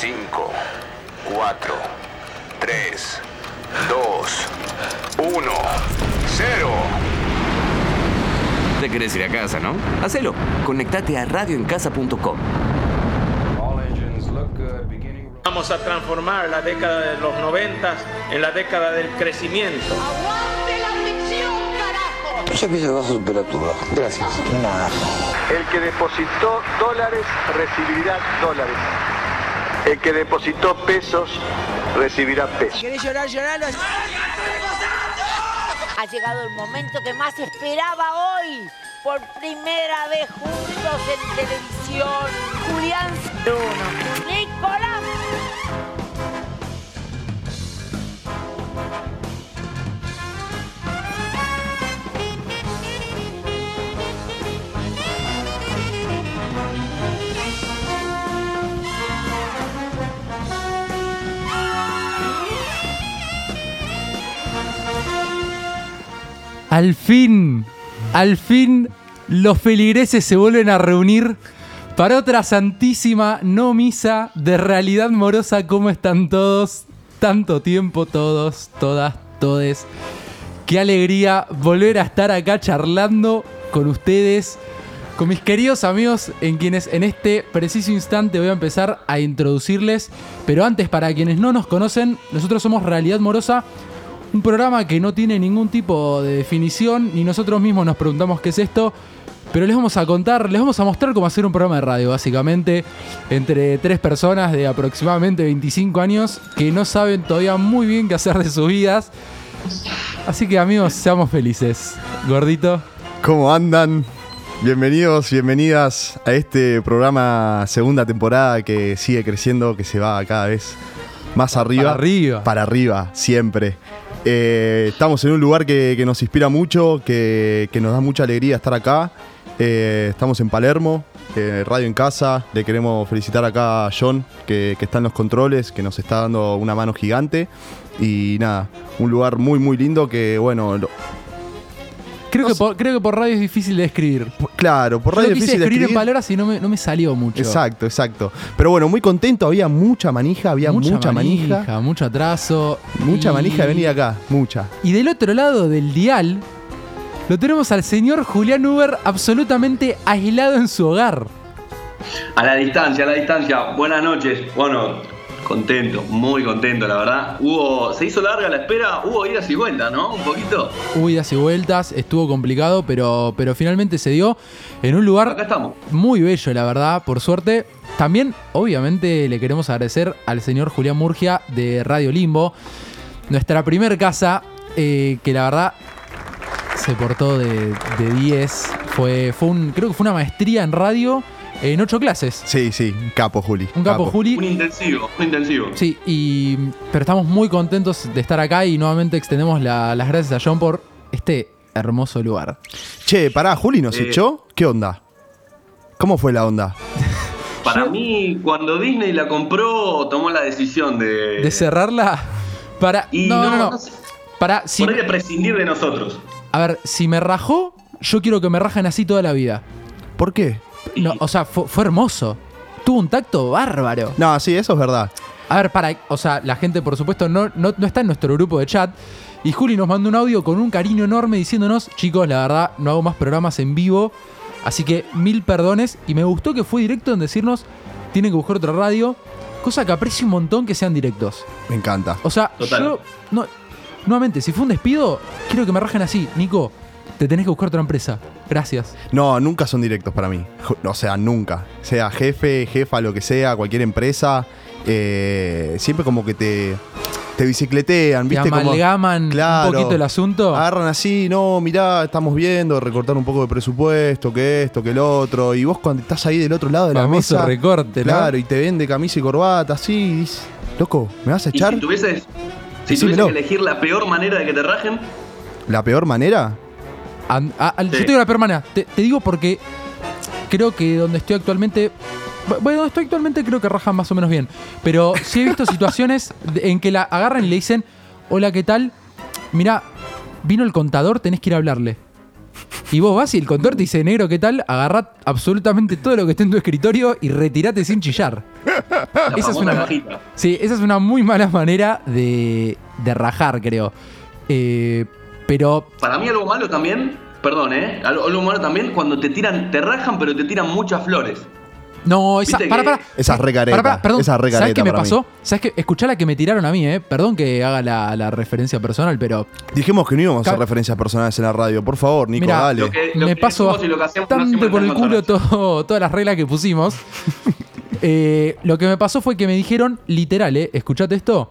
5, 4, 3, 2, 1, 0. Te querés ir a casa, ¿no? Hacelo. Conectate a radioencasa.com. Vamos a transformar la década de los noventas en la década del crecimiento. ¡Aguante la ficción, carajo! Yo pienso que vas a superar todo. Gracias. Nada. El que depositó dólares recibirá dólares. El que depositó pesos recibirá pesos. ¿Querés llorar, lloralo? Ha llegado el momento que más esperaba hoy. Por primera vez juntos en televisión. Julián Bruno. Al fin, al fin, los feligreses se vuelven a reunir para otra santísima no misa de realidad morosa. ¿Cómo están todos? Tanto tiempo, todos, todas, todes. Qué alegría volver a estar acá charlando con ustedes, con mis queridos amigos, en quienes en este preciso instante voy a empezar a introducirles. Pero antes, para quienes no nos conocen, nosotros somos Realidad Morosa, un programa que no tiene ningún tipo de definición, ni nosotros mismos nos preguntamos qué es esto, pero les vamos a contar, les vamos a mostrar cómo hacer un programa de radio, básicamente, entre tres personas de aproximadamente 25 años que no saben todavía muy bien qué hacer de sus vidas. Así que amigos, seamos felices. Gordito. ¿Cómo andan? Bienvenidos, bienvenidas a este programa segunda temporada que sigue creciendo, que se va cada vez más arriba. Para arriba. Para arriba, siempre. Eh, estamos en un lugar que, que nos inspira mucho, que, que nos da mucha alegría estar acá. Eh, estamos en Palermo, eh, Radio en Casa. Le queremos felicitar acá a John, que, que está en los controles, que nos está dando una mano gigante. Y nada, un lugar muy, muy lindo que, bueno, Creo, que por, creo que por radio es difícil de escribir. claro, por Yo radio lo es difícil de escribir en escribir. palabras y no me, no me salió mucho. Exacto, exacto. Pero bueno, muy contento, había mucha manija, había mucha, manija, mucho atraso. mucha y- manija de venir acá, mucha. Y del otro lado del dial, lo tenemos al señor Julián Uber absolutamente aislado en su hogar. A la distancia, a la distancia. Buenas noches. Bueno, contento, muy contento, la verdad. Hubo, se hizo larga la espera, hubo idas y vueltas, ¿no? Un poquito. Hubo idas y vueltas, estuvo complicado, pero, pero finalmente se dio en un lugar Acá estamos. muy bello, la verdad, por suerte. También, obviamente, le queremos agradecer al señor Julián Murgia de Radio Limbo, nuestra primer casa, eh, que la verdad se portó de, de 10. Fue, fue un, creo que fue una maestría en radio en ocho clases. Sí, sí, un capo, Juli. Un capo, Juli. Un intensivo, un intensivo. Sí, y, pero estamos muy contentos de estar acá y nuevamente extendemos la- las gracias a John por este hermoso lugar. Che, pará, Juli nos Eh. echó. ¿Qué onda? ¿Cómo fue la onda? Para mí, cuando Disney la compró, tomó la decisión de. De cerrarla para... Y no, no, no, no. no sé. Para, si, prescindir de nosotros. a ver, si me rajó, yo quiero que me rajen así toda la vida. ¿Por qué? No, o sea, fue, fue hermoso. Tuvo un tacto bárbaro. No, sí, eso es verdad. A ver, para, o sea, la gente, por supuesto, no, no, no está en nuestro grupo de chat. Y Juli nos mandó un audio con un cariño enorme diciéndonos, chicos, la verdad, no hago más programas en vivo. Así que mil perdones. Y me gustó que fue directo en decirnos, tienen que buscar otra radio. Cosa que aprecio un montón que sean directos. Me encanta. O sea, Total. yo. No, nuevamente, si fue un despido, quiero que me rajen así. Nico, te tenés que buscar otra empresa. Gracias. No, nunca son directos para mí. O sea, nunca. Sea jefe, jefa, lo que sea, cualquier empresa. eh, siempre como que te, te bicicletean, Te ¿viste? Como- amalgaman Claro. un poquito el asunto. Agarran así, no, mirá, estamos viendo, recortar un poco de presupuesto, que esto, que el otro. Y vos cuando estás ahí del otro lado de la mesa. recorte, ¿no? Claro, y te vende camisa y corbata, así. y dices, Loco, ¿me vas a Y echar? si tuvieses, si tuvieses que elegir la peor manera de que te rajen, ¿La peor manera? An- a- al- Yo Sí. te digo la permana. Te, te digo porque creo que donde estoy actualmente. bu- Bueno, donde estoy actualmente creo que rajan más o menos bien. Pero sí he visto situaciones en que la agarran y le dicen: Hola, ¿qué tal? Mira, vino el contador, tenés que ir a hablarle. Y vos vas y el conductor te dice, negro, ¿qué tal? Agarrá absolutamente todo lo que esté en tu escritorio y retirate sin chillar. La Esa es una-. Sí, esa es una muy mala manera de, de rajar, creo. Eh, pero Para mí algo malo también, perdón, ¿eh? Algo, algo malo también cuando te tiran, te rajan, pero te tiran muchas flores. No, esa. Para, para. Esa es re careta, Para, para, perdón. esa es re ¿Sabes qué me para mí. pasó? ¿Sabes qué? Escuchá la que me tiraron a mí, ¿eh? Perdón que haga la, la referencia personal, pero. Dijimos que no íbamos a hacer referencias personales en la radio. Por favor, Nico, Mira, dale. Lo que- lo me que paso no bastante por el culo todo- todas las reglas que pusimos. Eh, lo que me pasó fue que me dijeron, literal, ¿eh? Escuchate esto.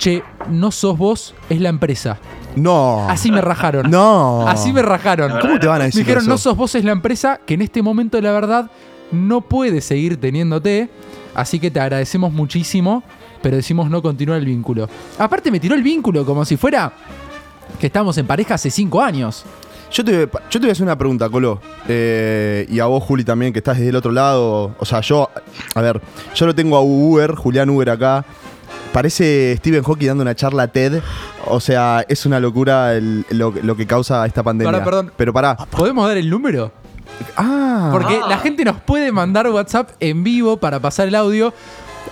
Che, no sos vos, es la empresa. No. Así me rajaron. No. Así me rajaron. ¿Cómo te van a Me decir dijeron, eso? no sos vos, es la empresa que en este momento, la verdad, no puede seguir teniéndote. Así que te agradecemos muchísimo, pero decimos no continuar el vínculo. Aparte, me tiró el vínculo como si fuera que estamos en pareja hace cinco años. Yo te, yo te voy a hacer una pregunta, Colo. Eh, y a vos, Juli, también, que estás desde el otro lado. O sea, yo, a ver, yo lo tengo a Uber, Julián Uber acá. Parece Stephen Hawking dando una charla TED. O sea, es una locura el- lo, lo que causa esta pandemia. Pará, perdón. Pero pará. ¿Podemos dar el número? Ah, Porque Ah. la gente nos puede mandar WhatsApp en vivo para pasar el audio.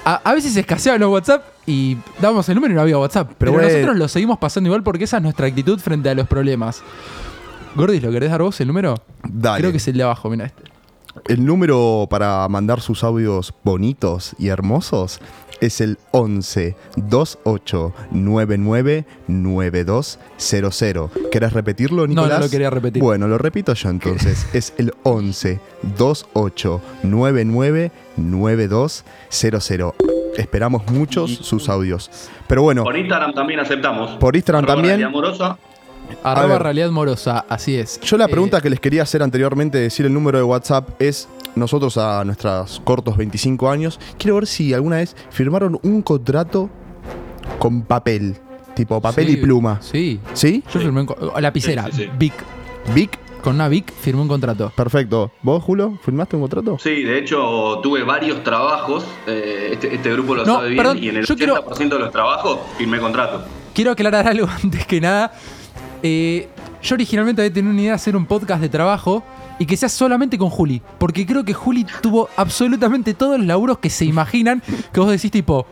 A, a veces escaseaban los WhatsApp y dábamos el número y no había WhatsApp. Pero, Pero bueno. nosotros lo seguimos pasando igual porque esa es nuestra actitud frente a los problemas. Gordis, ¿lo querés dar vos el número? Dale. Creo que es el de abajo, mira este. El número para mandar sus audios bonitos y hermosos es el 11 28 99 9200. ¿Querés repetirlo, No, no Nicolás? lo quería repetir. Bueno, lo repito yo entonces. es el 11 28 99 9200. Esperamos muchos sus audios. Pero bueno, Por Instagram también aceptamos. Por Instagram Arroba también. Realidad Amorosa. Arroba realidad morosa, así es. Yo la Eh, pregunta que les quería hacer anteriormente, decir el número de WhatsApp, es nosotros a nuestros cortos 25 años, quiero ver si alguna vez firmaron un contrato con papel, tipo papel sí, y pluma. Sí. ¿Sí? Yo firmé un lapicera, Sí, sí, sí. Vic. Vic, Con una Vic firmé un contrato. perfecto. ¿Vos, Julio, firmaste un contrato? Sí, de hecho tuve varios trabajos, eh, este, este grupo lo No, sabe bien, perdón, y en el yo 80% quiero- de los trabajos firmé contrato. Quiero aclarar algo antes que nada. Eh, yo originalmente había tenido una idea de hacer un podcast de trabajo y que sea solamente con Juli. Porque creo que Juli tuvo absolutamente todos los laburos que se imaginan que vos decís tipo.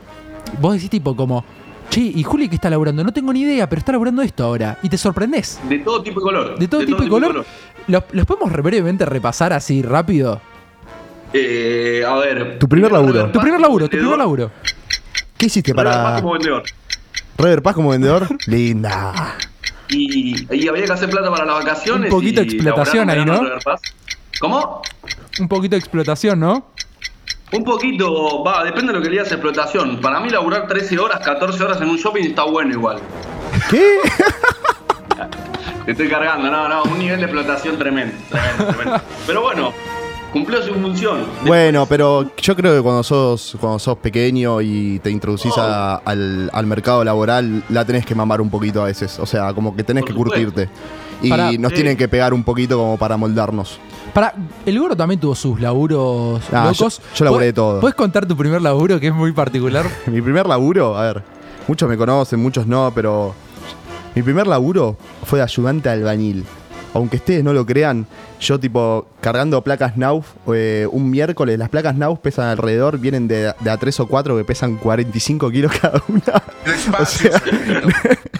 Vos decís tipo como. Che, ¿y Juli qué está laburando? No tengo ni idea, pero está laburando esto ahora. Y te sorprendés. De todo tipo y color. De todo tipo y color. ¿Los, los podemos brevemente repasar así rápido? Eh, a ver. Tu primer laburo. Tu primer laburo, tu primer laburo. ¿Qué hiciste Rever Paz para como vendedor. Rever Paz como vendedor? Linda. Y, y había que hacer plata para las vacaciones. Un poquito y explotación ahí, ¿no? ¿Cómo? Un poquito de explotación, ¿no? Un poquito, va, depende de lo que le digas explotación. Para mí laburar 13 horas, 14 horas en un shopping está bueno igual. ¿Qué? Te estoy cargando, no, no, un nivel de explotación tremendo, tremendo, tremendo. Pero bueno, cumplió su función. Bueno, pero yo creo que cuando sos, cuando sos pequeño y te introducís Oh. a- al, al mercado laboral, la tenés que mamar un poquito a veces. O sea, como que tenés Por que supuesto. curtirte. Y nos sí. tienen que pegar un poquito como para moldarnos. Para, el gordo también tuvo sus laburos Ah, locos. yo- yo laburé ¿Puedes- de todo. ¿Puedes contar tu primer laburo que es muy particular? Mi primer laburo, a ver, muchos me conocen, muchos no, pero mi primer laburo fue de ayudante albañil. Aunque ustedes no lo crean, yo tipo cargando placas Nauf eh, un miércoles, las placas Nauf pesan alrededor, vienen de, de a 3 o 4 que pesan 45 kilos cada una. O sea,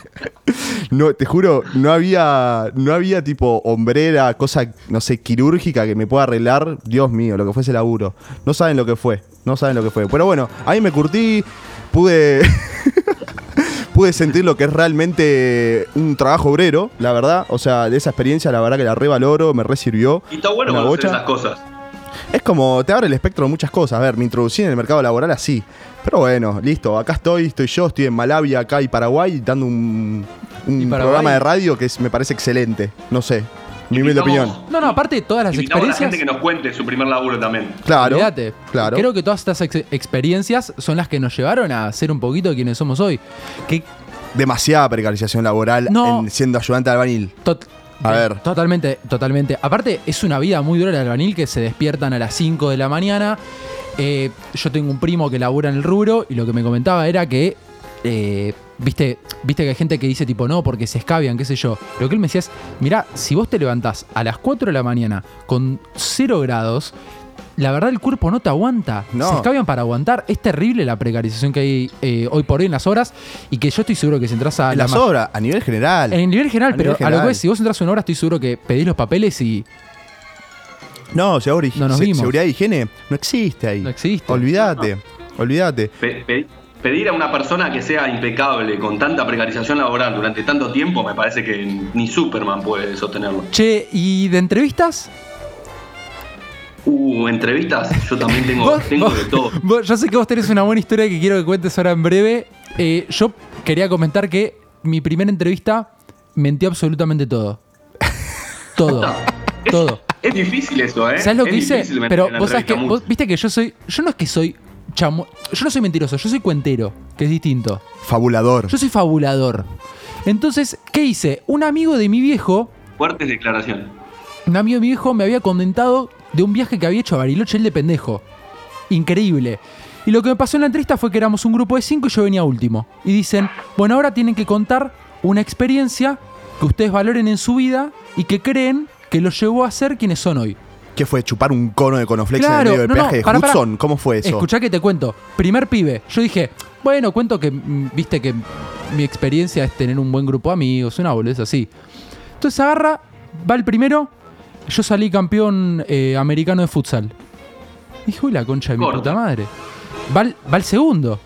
no, te juro, no había, no había tipo hombrera, cosa, no sé, quirúrgica que me pueda arreglar. Dios mío, lo que fue ese laburo. No saben lo que fue, no saben lo que fue. Pero bueno, ahí me curtí, pude, pude sentir lo que es realmente un trabajo obrero, la verdad. O sea, de esa experiencia, la verdad que la revaloro, me resirvió. Y está bueno bocha. esas cosas. Es como, te abre el espectro de muchas cosas. A ver, me introducí en el mercado laboral así. Pero bueno, listo, acá estoy, estoy yo, estoy en Malavia, acá y Paraguay, dando un, un ¿Y Paraguay? programa de radio que es- me parece excelente. No sé, mi humilde opinión. No, no, aparte de todas las Invitamos a la experiencias. gente que nos cuente su primer laburo también. Claro, Olvídate. claro. Creo que todas estas ex- experiencias son las que nos llevaron a ser un poquito quienes somos hoy. Que Demasiada precarización laboral No. en siendo ayudante albañil. tot- A de- ver. Totalmente, totalmente. Aparte, es una vida muy dura el albanil que se despiertan a las 5 de la mañana. Eh, yo tengo un primo que labura en el rubro y lo que me comentaba era que eh, viste, viste que hay gente que dice tipo, no, porque se escabian, qué sé yo. Lo que él me decía es, mirá, si vos te levantás a las 4 de la mañana con 0 grados, la verdad el cuerpo no te aguanta. No. Se escabian para aguantar. Es terrible la precarización que hay eh, hoy por hoy en las horas y que yo estoy seguro que si entras a En la las ma- obras, a nivel general. En el nivel general, A pero nivel a lo que es, si vos entras a una hora, estoy seguro que pedís los papeles y No, seguro, No nos se- vimos. seguridad e higiene no existe ahí. no existe. Olvídate, olvídate. Pe- pe- pedir a una persona que sea impecable con tanta precarización laboral durante tanto tiempo me parece que ni Superman puede sostenerlo. Che, ¿y de entrevistas? Uh, entrevistas, yo también tengo, Vos- tengo vos- de todo. vos- yo sé que vos tenés una buena historia que quiero que cuentes ahora en breve. Eh, yo quería comentar que mi primera entrevista mentió absolutamente todo. Todo. Todo. Es difícil eso, ¿eh? ¿Sabes lo Es que hice? Pero vos sabés que, viste que yo soy, yo no es que soy chamo, yo no soy mentiroso, yo soy cuentero, que es distinto. Fabulador. Yo soy fabulador. Entonces, ¿qué hice? Un amigo de mi viejo, Fuertes declaraciones. un amigo de mi viejo me había comentado de un viaje que había hecho a Bariloche, él de pendejo. Increíble. Y lo que me pasó en la entrevista fue que éramos un grupo de cinco y yo venía último. Y dicen, bueno, ahora tienen que contar una experiencia que ustedes valoren en su vida y que creen que los llevó a ser quienes son hoy. ¿Qué fue? ¿Chupar un cono de conoflex en el Claro, medio del no, no, peaje de pará, pará. Hudson? ¿Cómo fue eso? Escuchá que te cuento. Primer pibe. Yo dije, bueno, cuento que, mm, viste que mi experiencia es tener un buen grupo de amigos, una boludez así. Entonces agarra, va el primero. Yo salí campeón eh, americano de futsal. Dije, uy, la concha de mi puta madre. Va el, va el segundo.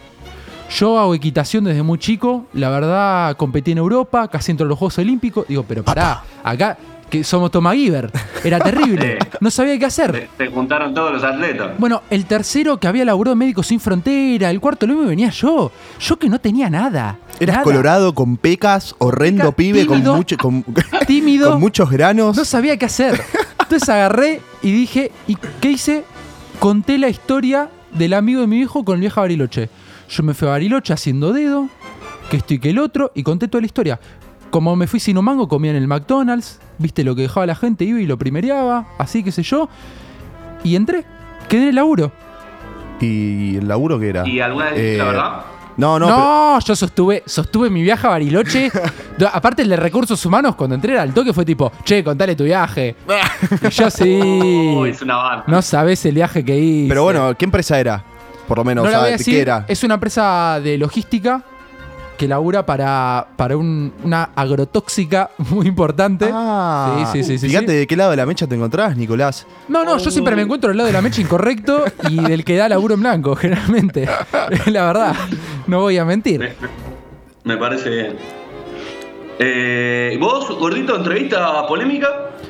Yo hago equitación desde muy chico. La verdad, competí en Europa, casi entro a los Juegos Olímpicos. Digo, pero pará, acá que somos Toma Giver. Era terrible. Sí. No sabía qué hacer. Se, se juntaron todos los atletas. Bueno, el tercero que había laburado en Médicos Sin Frontera, el cuarto lo mismo venía yo. Yo que no tenía nada. Eras Nada. colorado, con pecas, horrendo Peca, pibe, con, tímido. mucho, con, Tímido. con muchos granos. No sabía qué hacer. Entonces agarré y dije, ¿y qué hice? Conté la historia del amigo de mi hijo con el viaje a Bariloche. Yo me fui a Bariloche haciendo dedo, que esto y que el otro, y conté toda la historia. Como me fui sin un mango, comía en el McDonald's, viste lo que dejaba la gente, iba y lo primereaba, así qué sé yo. Y entré, quedé en el laburo. ¿Y el laburo qué era? ¿Y alguna vez dijiste la Eh, verdad? No, no, No, yo sostuve, sostuve mi viaje a Bariloche. Aparte, el de recursos humanos, cuando entré al toque, fue tipo, che, contale tu viaje. Y yo sí. Oh, es una banda. No sabés el viaje que hice. pero bueno, ¿qué empresa era? Por lo menos, no la voy a ¿sabes decir. qué era? Es una empresa de logística que labura para, para un- una agrotóxica muy importante. Ah, sí, sí, sí, sí, Fíjate sí. de qué lado de la mecha te encontrás, Nicolás. No, no, yo siempre me encuentro del lado de la mecha incorrecto y del que da laburo en blanco, generalmente. la verdad, no voy a mentir. Me, me parece bien. Eh, ¿Vos, gordito, entrevista polémica?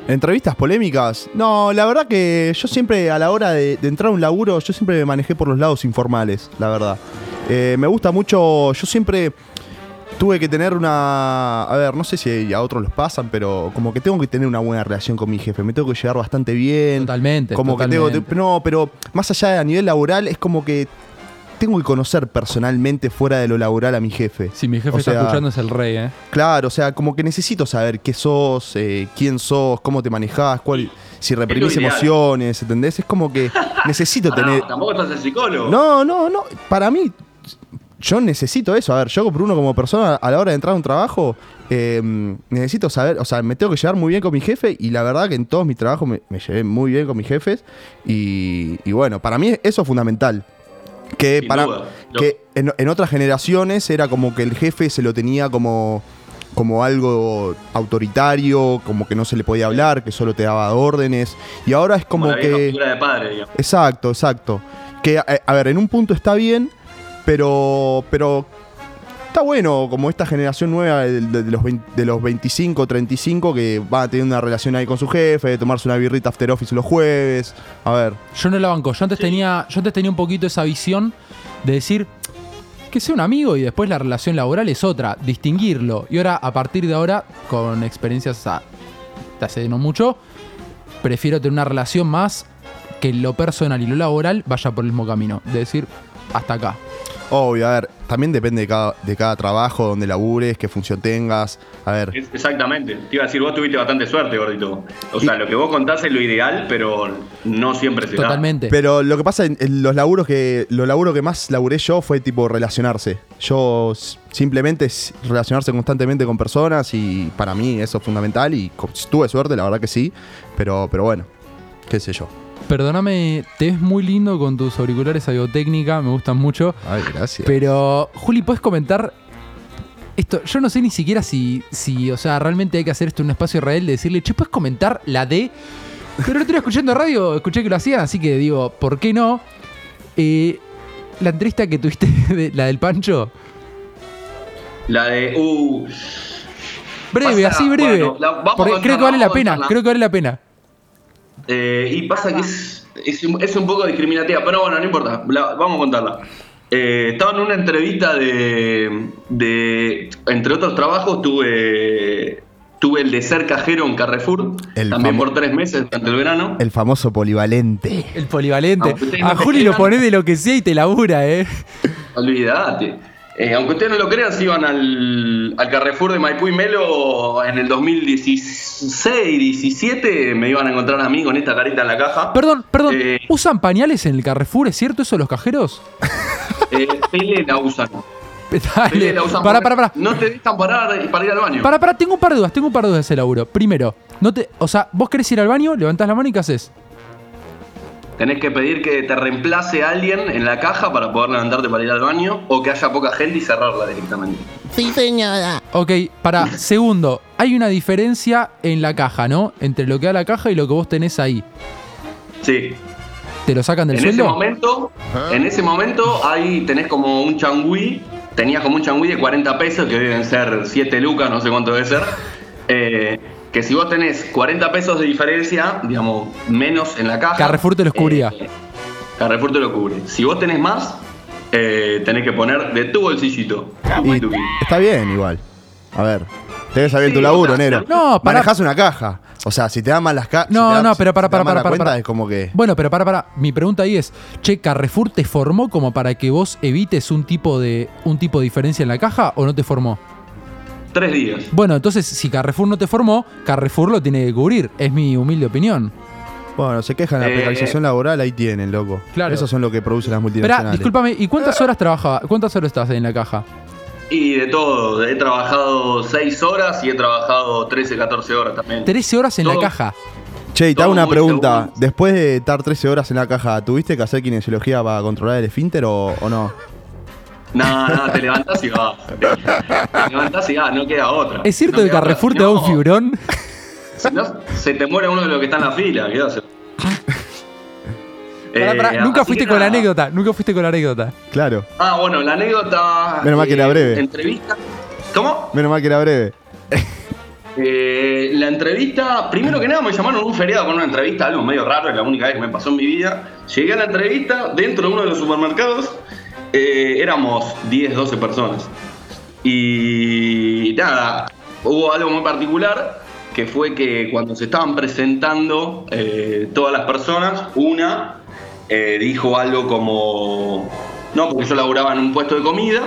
¿Entrevistas polémicas? No, la verdad que yo siempre a la hora de, de entrar a un laburo, yo siempre me manejé por los lados informales, la verdad. Eh, me gusta mucho, yo siempre tuve que tener una... A ver, no sé si a otros los pasan, pero como que tengo que tener una buena relación con mi jefe, me tengo que llevar bastante bien. Totalmente. Como que totalmente. tengo... No, pero más allá de a nivel laboral, es como que tengo que conocer personalmente fuera de lo laboral a mi jefe. Si mi jefe O está sea, escuchando es el rey, ¿eh? Claro, o sea, como que necesito saber qué sos, eh, quién sos, cómo te manejás, cuál, si reprimís emociones, ¿entendés? Es como que necesito tener... Ah, tampoco estás el psicólogo. No, no, no. Para mí, yo necesito eso. A ver, yo Bruno como persona, a la hora de entrar a un trabajo, eh, necesito saber, o sea, me tengo que llevar muy bien con mi jefe y la verdad que en todos mis trabajos me, me llevé muy bien con mis jefes y, y bueno, para mí eso es fundamental. Que Sin para duda. Que en, en otras generaciones era como que el jefe se lo tenía como como algo autoritario, como que no se le podía hablar, que solo te daba órdenes y ahora es como, la vieja que figura de padre, digamos. Exacto, exacto. Que, a, a ver, en un punto está bien, pero, pero está bueno como esta generación nueva de, de- de los, 20 de los 25, 35 que van a tener una relación ahí con su jefe, de tomarse una birrita after office los jueves. A ver, Yo no la banco. Yo antes, tenía, yo antes tenía un poquito esa visión de decir que sea un amigo y después la relación laboral es otra. Distinguirlo. Y ahora, a partir de ahora, con experiencias a- de hace no mucho, prefiero tener una relación más que lo personal y lo laboral vaya por el mismo camino. De decir, hasta acá. Obvio, a ver, también depende de cada, de cada trabajo, donde labures, qué función tengas. A ver, Exactamente. Te iba a decir, vos tuviste bastante suerte, gordito. O sea, lo que vos contás es lo ideal, pero no siempre se da. Totalmente. Pero lo que pasa en, en los laburos que los laburos que más laburé yo fue tipo relacionarse. Yo simplemente es relacionarse constantemente con personas y para mí eso es fundamental y tuve suerte, la verdad que sí, pero pero bueno, qué sé yo. Perdóname, te ves muy lindo con tus auriculares Audiotécnica, me gustan mucho. Ay, gracias. Pero, Juli, ¿puedes comentar esto? Yo no sé ni siquiera si, si, o sea, realmente hay que hacer esto en un espacio real de decirle, che, ¿puedes comentar la D? Pero lo estoy escuchando en radio, escuché que lo hacían, así que digo, ¿por qué no? Eh, la entrevista que tuviste, de- la del Pancho, La de. Uh, breve, Pasa- así breve. bueno, la- vamos a porque creo que vale la pena, creo que vale la pena. Eh, y pasa que es, es, un- es un poco discriminativa, pero bueno, no importa. la- vamos a contarla. Eh, estaba en una entrevista de, de. Entre otros trabajos, tuve. Tuve el de ser cajero en Carrefour, El también por tres meses durante el verano. El famoso polivalente. El polivalente. Ustedes A Juli lo crean. pone de lo que sea y te labura, ¿eh? Olvídate. Eh, aunque ustedes no lo crean, si iban al, al Carrefour de Maipú y Melo en el 2016-17, me iban a encontrar a mí con esta carita en la caja. Perdón, perdón. Eh, ¿Usan pañales en el Carrefour? ¿Es cierto eso los cajeros? eh, Pele la usan. Pele Dale. la usan Para, para, para. No te dejan parar para ir al baño. Para, para, tengo un par de dudas, tengo un par de dudas de ese laburo. Primero, no te, o sea, vos querés ir al baño, levantás la mano y ¿qué haces? Tenés que pedir que te reemplace alguien en la caja para poder levantarte para ir al baño o que haya poca gente y cerrarla directamente. Sí, señora. Ok, para, segundo, hay una diferencia en la caja, ¿no? Entre lo que da la caja y lo que vos tenés ahí. Sí. ¿Te lo sacan del En ese sueldo? momento, en ese momento ahí tenés como un changüí, tenías como un changüí de 40 pesos, que deben ser 7 lucas, no sé cuánto debe ser. eh, que si vos tenés 40 pesos de diferencia, digamos, menos en la caja. Carrefour te los cubría. eh, Carrefour te lo cubre. Si vos tenés más, eh, tenés que poner de tu bolsillito. Y está bien igual. A ver, te ves bien Sí, tu laburo, negro. No, pará. Manejás una caja. O sea, si te dan mal las cajas. No, no, pero para, para, para, para, para. es como que. Bueno, pero para, para. Mi pregunta ahí es, che, ¿Carrefour te formó como para que vos evites un tipo de un tipo de diferencia en la caja o no te formó? Tres días. Bueno, entonces si Carrefour no te formó, Carrefour lo tiene que cubrir. Es mi humilde opinión. Bueno, se quejan de la Eh, precarización laboral, ahí tienen, loco. Claro. Esos son lo que producen las Espera, multinacionales. discúlpame, ¿y cuántas horas trabajaba? ¿Cuántas horas estás en la caja? Y de todo. He trabajado 6 horas y he trabajado 13, 14 horas también. 13 horas en la caja. Che, y te hago una pregunta. seguro. Después de estar 13 horas en la caja, ¿tuviste que hacer kinesiología para controlar el esfínter o, o no? No, no, te levantás y vas. Te levantás y vas, no queda otra. ¿Es cierto No que Carrefour otra. te da un fibrón? Si no, se te muere uno de los que está en la fila. ¿qué haces? Pará, Eh, pará, nunca fuiste con la anécdota, nunca fuiste con la anécdota. Claro. Ah, bueno, la anécdota. Menos mal que era breve. Entrevista. ¿Cómo? Menos mal que era breve. Eh, la entrevista, primero que nada me llamaron un feriado con una entrevista, algo medio raro, es la única vez que me pasó en mi vida. Llegué a la entrevista dentro de uno de los supermercados, eh, éramos 10, 12 personas. Y nada, hubo algo muy particular, que fue que cuando se estaban presentando eh, todas las personas, una eh, dijo algo como, no, porque yo laburaba en un puesto de comida,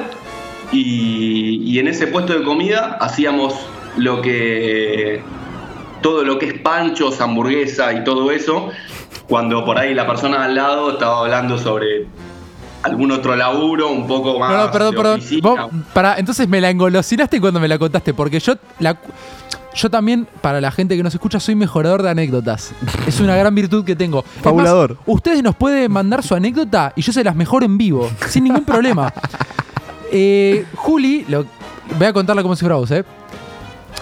y, y en ese puesto de comida hacíamos lo que todo lo que es panchos, hamburguesa y todo eso, cuando por ahí la persona al lado estaba hablando sobre algún otro laburo un poco más Perdón, perdón, de perdón. oficina. Vos, pará, entonces me la engolosinaste cuando me la contaste, porque yo la yo también, para la gente que nos escucha, soy mejorador de anécdotas. Es una gran virtud que tengo. Es más, Fabulador. ustedes nos pueden mandar su anécdota y yo se las mejoro en vivo, sin ningún problema. Eh, Juli, lo- voy a contarla como si fuera vos, ¿eh?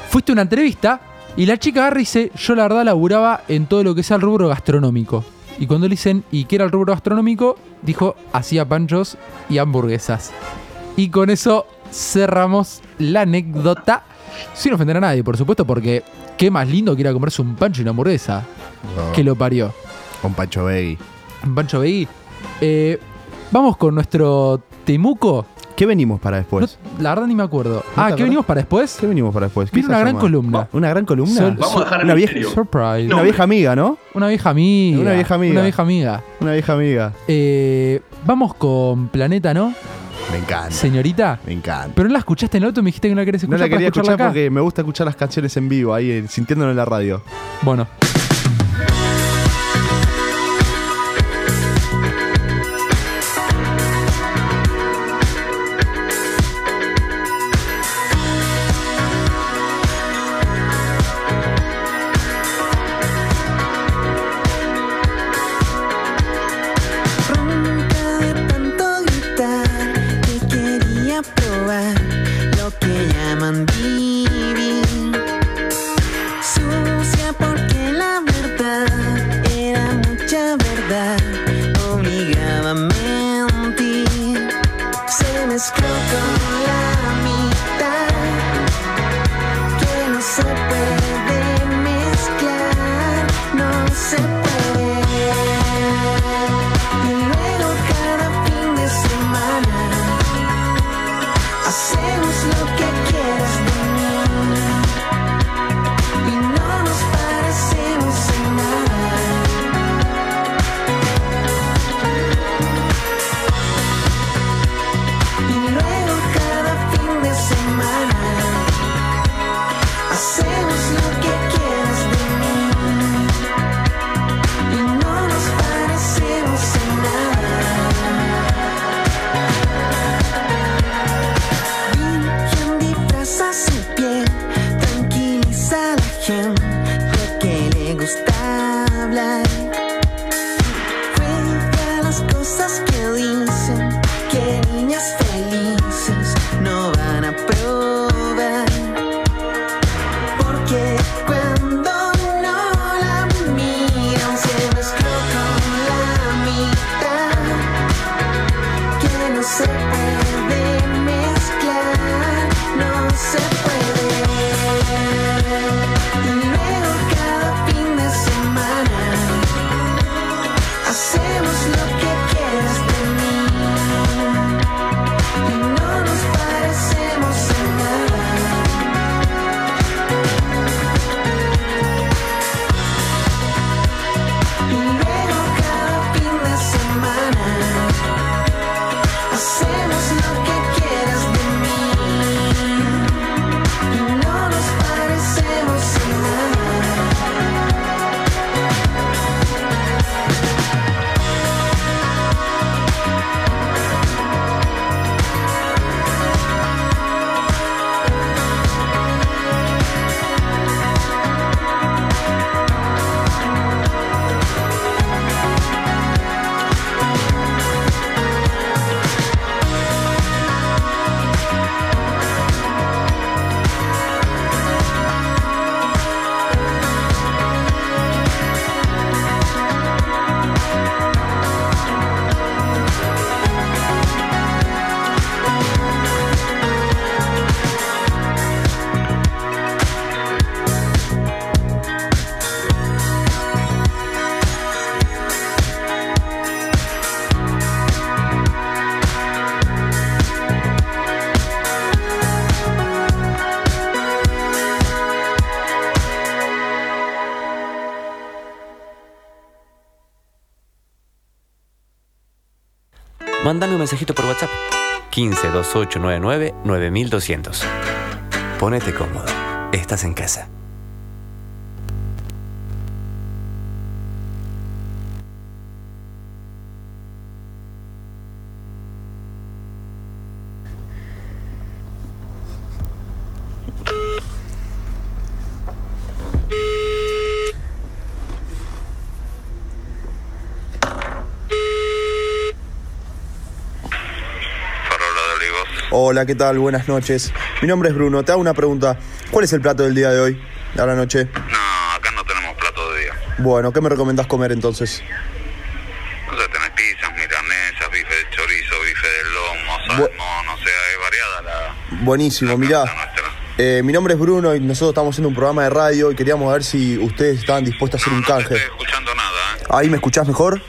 Fuiste a una entrevista y la chica agarra y dice, yo la verdad laburaba en todo lo que sea el rubro gastronómico. Y cuando le dicen, ¿y qué era el rubro gastronómico? Dijo, hacía panchos y hamburguesas. Y con eso cerramos la anécdota. Sin ofender a nadie, por supuesto, porque qué más lindo que ir a comerse un pancho y una hamburguesa. Que lo parió. Con Pancho Begui. Un pancho veí. Eh, vamos con nuestro Temuco. ¿Qué venimos para después? La verdad ni me acuerdo. ah, ¿qué venimos para después? ¿Qué venimos para después? Viene una gran columna. ¿Una gran columna? Vamos a dejar una vieja, surprise. Una vieja amiga, ¿no? Una vieja amiga. Una vieja amiga. Una vieja amiga. Una vieja amiga. Eh, vamos con Planeta, ¿no? Me encanta. Señorita. Me encanta. Pero no la escuchaste en el auto y me dijiste que no la querés escuchar. No la quería escuchar porque me gusta escuchar las canciones en vivo, ahí eh, sintiéndolo en la radio. Bueno. WhatsApp 15 2899 9200. Ponete cómodo, estás en casa. Hola, ¿qué tal? Buenas noches. Mi nombre es Bruno. Te hago una pregunta. ¿Cuál es el plato del día de hoy, de la noche? No, acá no tenemos plato de día. Bueno, ¿qué me recomendás comer entonces? No sé, tenés pizzas, milanesas, bife de chorizo, bife de lomo, salmón, no sé, es variada la... Buenísimo, la mirá. Eh, mi nombre es Bruno y nosotros estamos haciendo un programa de radio y queríamos ver si ustedes estaban dispuestos a hacer no, un no canje. No escuchando nada. ¿eh? ¿Ahí me escuchás mejor?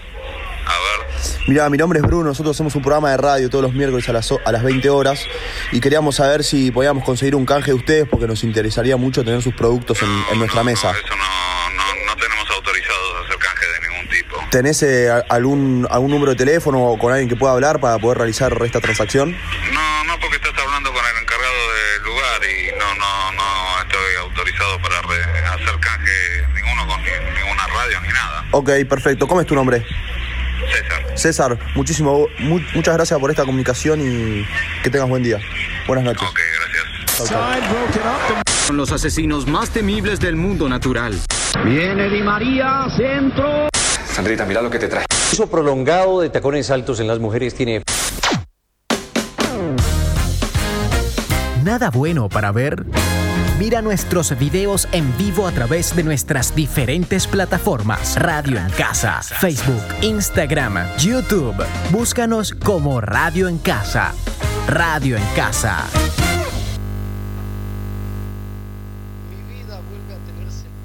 Mira, mi nombre es Bruno, nosotros hacemos un programa de radio todos los miércoles a las, a las 20 horas y queríamos saber si podíamos conseguir un canje de ustedes porque nos interesaría mucho tener sus productos en, nuestra mesa. Eso no, tenemos autorizados hacer canje de ningún tipo. ¿Tenés eh, algún, algún número de teléfono o con alguien que pueda hablar para poder realizar esta transacción? No, no, porque estás hablando con el encargado del lugar y no, no, no estoy autorizado para hacer canje ninguno con ninguna radio ni nada. Ok, perfecto. ¿Cómo es tu nombre? César. Muchísimo, mu- muchas gracias por esta comunicación y que tengas buen día. Buenas noches. Ok, gracias. Son los asesinos más temibles del mundo natural. Viene Di María, centro. Sandrita, mira lo que te trae. uso prolongado de tacones altos en las mujeres tiene Nada bueno para ver. Mira nuestros videos en vivo a través de nuestras diferentes plataformas. Radio en Casa, Facebook, Instagram, YouTube. Búscanos como Radio en Casa. Radio en Casa. hermosa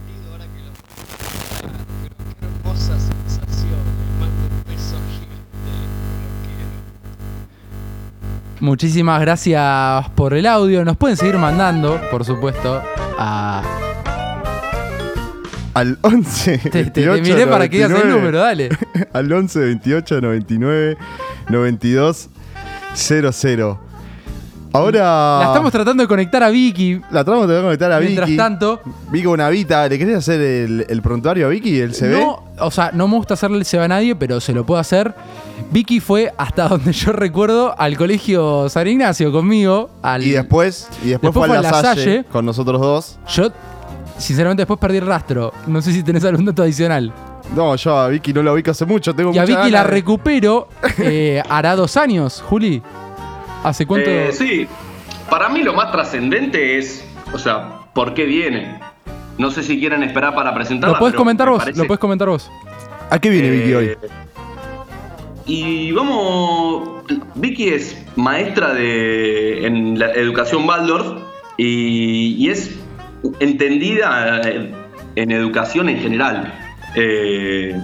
Muchísimas gracias por el audio. Nos pueden seguir mandando, por supuesto, a. Al 11. Te, te- te miré para que digas el número, dale. Al 11 28 99 92 00. Ahora. La estamos tratando de conectar a Vicky. La tratamos de conectar a Mientras Vicky. tanto. Vicky Bonavita, ¿le querés hacer el, el prontuario a Vicky? ¿El CV? No, o sea, no me gusta hacerle el se va a nadie, pero se lo puedo hacer. Vicky fue hasta donde yo recuerdo al colegio San Ignacio conmigo. Al, Y después, y después, fue a la, Salle, con nosotros dos. Yo, sinceramente, después perdí el rastro. No sé si tenés algún dato adicional. No, yo a Vicky no la ubico hace mucho. Tengo Y a Vicky la ganas recupero eh, hará dos años, Juli. ¿Hace cuánto? Eh, sí, para mí lo más trascendente es, o sea, ¿por qué viene? No sé si quieren esperar para presentarla. lo puedes comentar me vos, parece- lo puedes comentar vos. ¿A qué viene Vicky Eh, hoy? Y vamos, Vicky es maestra de en la educación Waldorf y, y es entendida eh, en educación en general. Eh,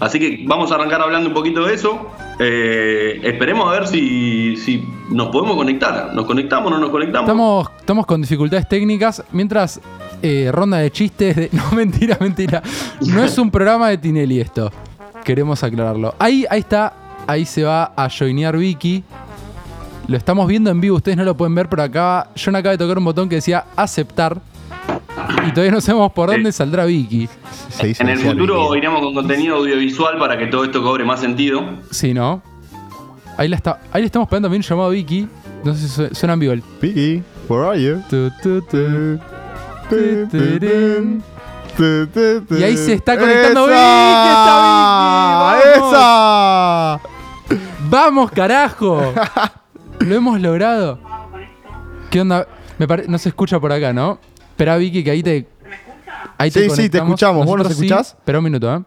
así que vamos a arrancar hablando un poquito de eso. Eh, esperemos a ver si, si nos podemos conectar. ¿Nos conectamos o no nos conectamos? Estamos, estamos con dificultades técnicas. Mientras, eh, ronda de chistes. De... No, mentira, mentira. No es un programa de Tinelli esto. Queremos aclararlo. Ahí, ahí está. Ahí se va a joinear Vicky. Lo estamos viendo en vivo. Ustedes no lo pueden ver, pero acá John acaba de tocar un botón que decía aceptar. Y todavía no sabemos por dónde saldrá Vicky. en el futuro iremos con contenido audiovisual para que todo esto cobre más sentido. Sí, ¿no? Ahí, la está, ahí le estamos pegando bien un llamado a Vicky. No sé si su- suena en vivo el. Vicky, where are you? Tu, tu, tu. Y ahí se está conectando ¡Esa! Vicky. ¡Está Vicky! ¡Vamos! ¡Esa! ¡Vamos, carajo! Lo hemos logrado. ¿Qué onda? Me pare- No se escucha por acá, ¿no? Espera, Vicky, que ahí te. Ahí Sí, sí, te escuchamos. ¿Vos nos Nosotros sí. escuchás? Espera un minuto, ¿eh?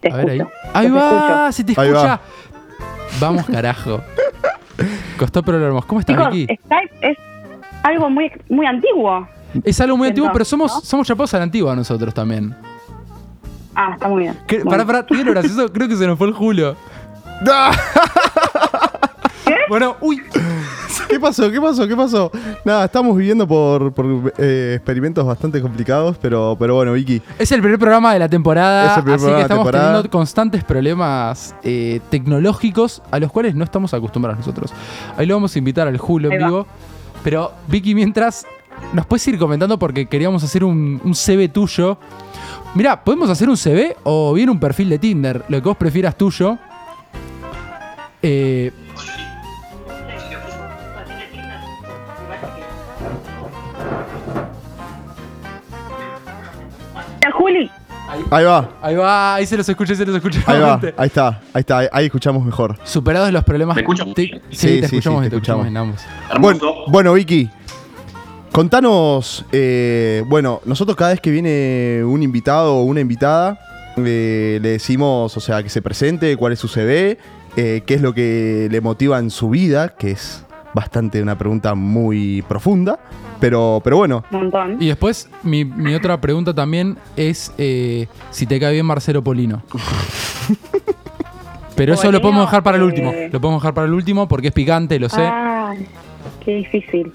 Te A ver ahí. escucho. Ahí Te va, se te Ahí va. escucha. Vamos, carajo. Costó pero lo hermoso. ¿Cómo estás, Vicky? Skype es algo muy, muy antiguo. Es algo muy antiguo, pero somos, ¿no? somos chapados a la antigua nosotros también. Ah, está muy bien. ¿Qué? Bueno. Pará, pará, ¿tiene lo gracioso? Creo que se nos fue el Julio. Bueno, uy. ¿Qué pasó? ¿Qué pasó? ¿Qué pasó? Nada, estamos viviendo por, por, eh, experimentos bastante complicados, pero, pero bueno, Vicky. Es el primer programa de la temporada, Es el primer así programa que estamos temporada. teniendo constantes problemas eh, tecnológicos a los cuales no estamos acostumbrados nosotros. Ahí lo vamos a invitar al Julio en va. Pero Vicky, mientras nos puedes ir comentando porque queríamos hacer un, CV tuyo. Mirá, ¿podemos hacer un CV o bien un perfil de Tinder? Lo que vos prefieras tuyo. Eh, Juli, Ahí va, ahí va, ahí se los escucha, se los escucha. ahí va, ahí está, ahí está, ahí, ahí escuchamos mejor. Superados los problemas. ¿Me escuchan? tec- Sí, Sí, te escuchamos sí, y te te escuchamos escuchamos. en ambos. Bueno, bueno, Vicky, contanos, eh, bueno, nosotros cada vez que viene un invitado o una invitada, eh, le decimos, o sea, que se presente, cuál es su CV, eh, qué es lo que le motiva en su vida, que es bastante una pregunta muy profunda, pero, pero bueno, un montón. Y después, mi, mi otra pregunta también es eh, si te cae bien Marcelo Polino. Pero eso lo podemos dejar para el eh, último. Lo podemos dejar para el último porque es picante, lo sé. Ah, qué difícil.